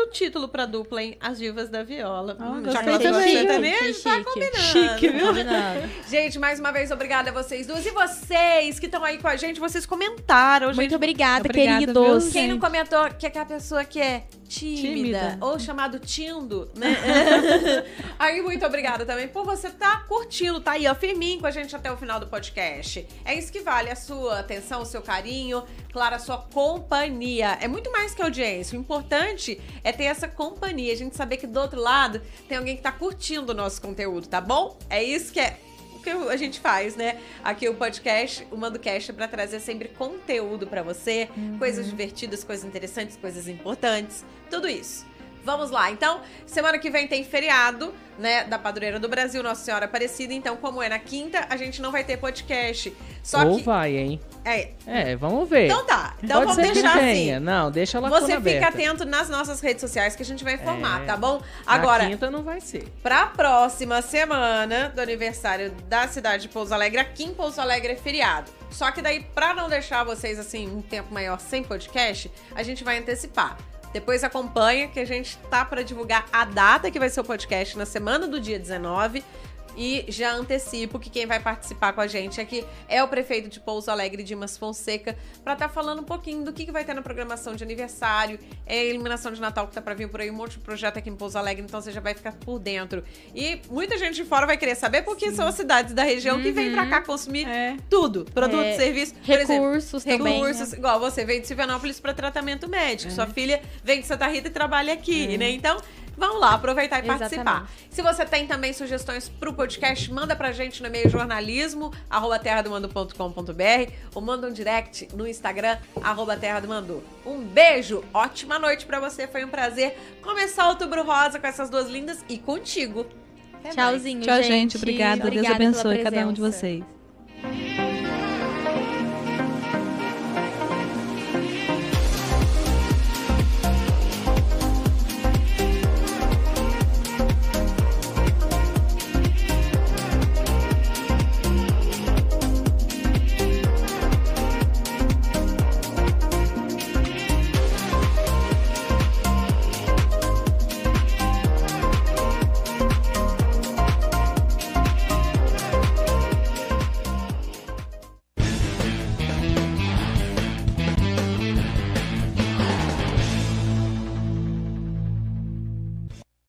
do título pra dupla, hein? As Divas da Viola. Ah, Hum, já que também. sertanejo, tá chique. combinando. Chique, viu? Gente, mais uma vez, obrigada a vocês duas. E vocês que estão aí com a gente, vocês comentaram. Muito gente. obrigada, Obrigada, queridos. viu, Quem não comentou que é aquela pessoa que é tímida, Tímida. ou chamado tindo, né? aí, muito obrigada também por você estar curtindo, tá aí, ó, firminho com a gente até o final do podcast. É isso que vale a sua atenção, o seu carinho, claro, a sua companhia. É muito mais que audiência. O importante é ter essa companhia, a gente saber que do outro lado tem alguém que tá curtindo o nosso conteúdo, tá bom? É isso que é o que a gente faz, né? Aqui o podcast, o MandoCast, é pra trazer sempre conteúdo pra você, coisas divertidas, coisas interessantes, coisas importantes, tudo isso. Vamos lá, então, semana que vem tem feriado, né, da Padroeira do Brasil, Nossa Senhora Aparecida, então, como é na quinta, a gente não vai ter podcast. Só Ou que. vai, hein? É, É, vamos ver. então tá. Então Pode vamos deixar assim. Não, deixa a lacuna Você fica aberta. atento nas nossas redes sociais que a gente vai informar, É. tá bom? Na Agora, quinta não vai ser. Pra próxima semana do aniversário da cidade de Pouso Alegre, aqui em Pouso Alegre é feriado. Só que daí, pra não deixar vocês assim um tempo maior sem podcast, a gente vai antecipar. Depois acompanha que a gente tá pra divulgar a data que vai ser o podcast na semana do dia 19. E já antecipo que quem vai participar com a gente aqui é o prefeito de Pouso Alegre, Dimas Fonseca, pra estar falando um pouquinho do que, que vai ter na programação de aniversário, é a iluminação de Natal que tá pra vir por aí, um monte de projeto aqui em Pouso Alegre, então você já vai ficar por dentro. E muita gente de fora vai querer saber porque são as cidades da região que vêm pra cá consumir É. tudo, produto, É, serviço, por exemplo, Recursos também. recursos, né? igual você veio de Silvianópolis para tratamento médico, sua filha vem de Santa Rita e trabalha aqui, né? Então, vamos lá, aproveitar e participar. Exatamente. Se você tem também sugestões pro podcast, manda pra gente no e-mail jornalismo, arroba terradomando.com.br ou manda um direct no Instagram, arroba terra do Mandu. Um beijo, ótima noite pra você, foi um prazer começar o Outubro Rosa com essas duas lindas e contigo. Até mais. Tchauzinho, Tchau, gente. gente. Obrigada. Deus Obrigada pela abençoe cada um de vocês.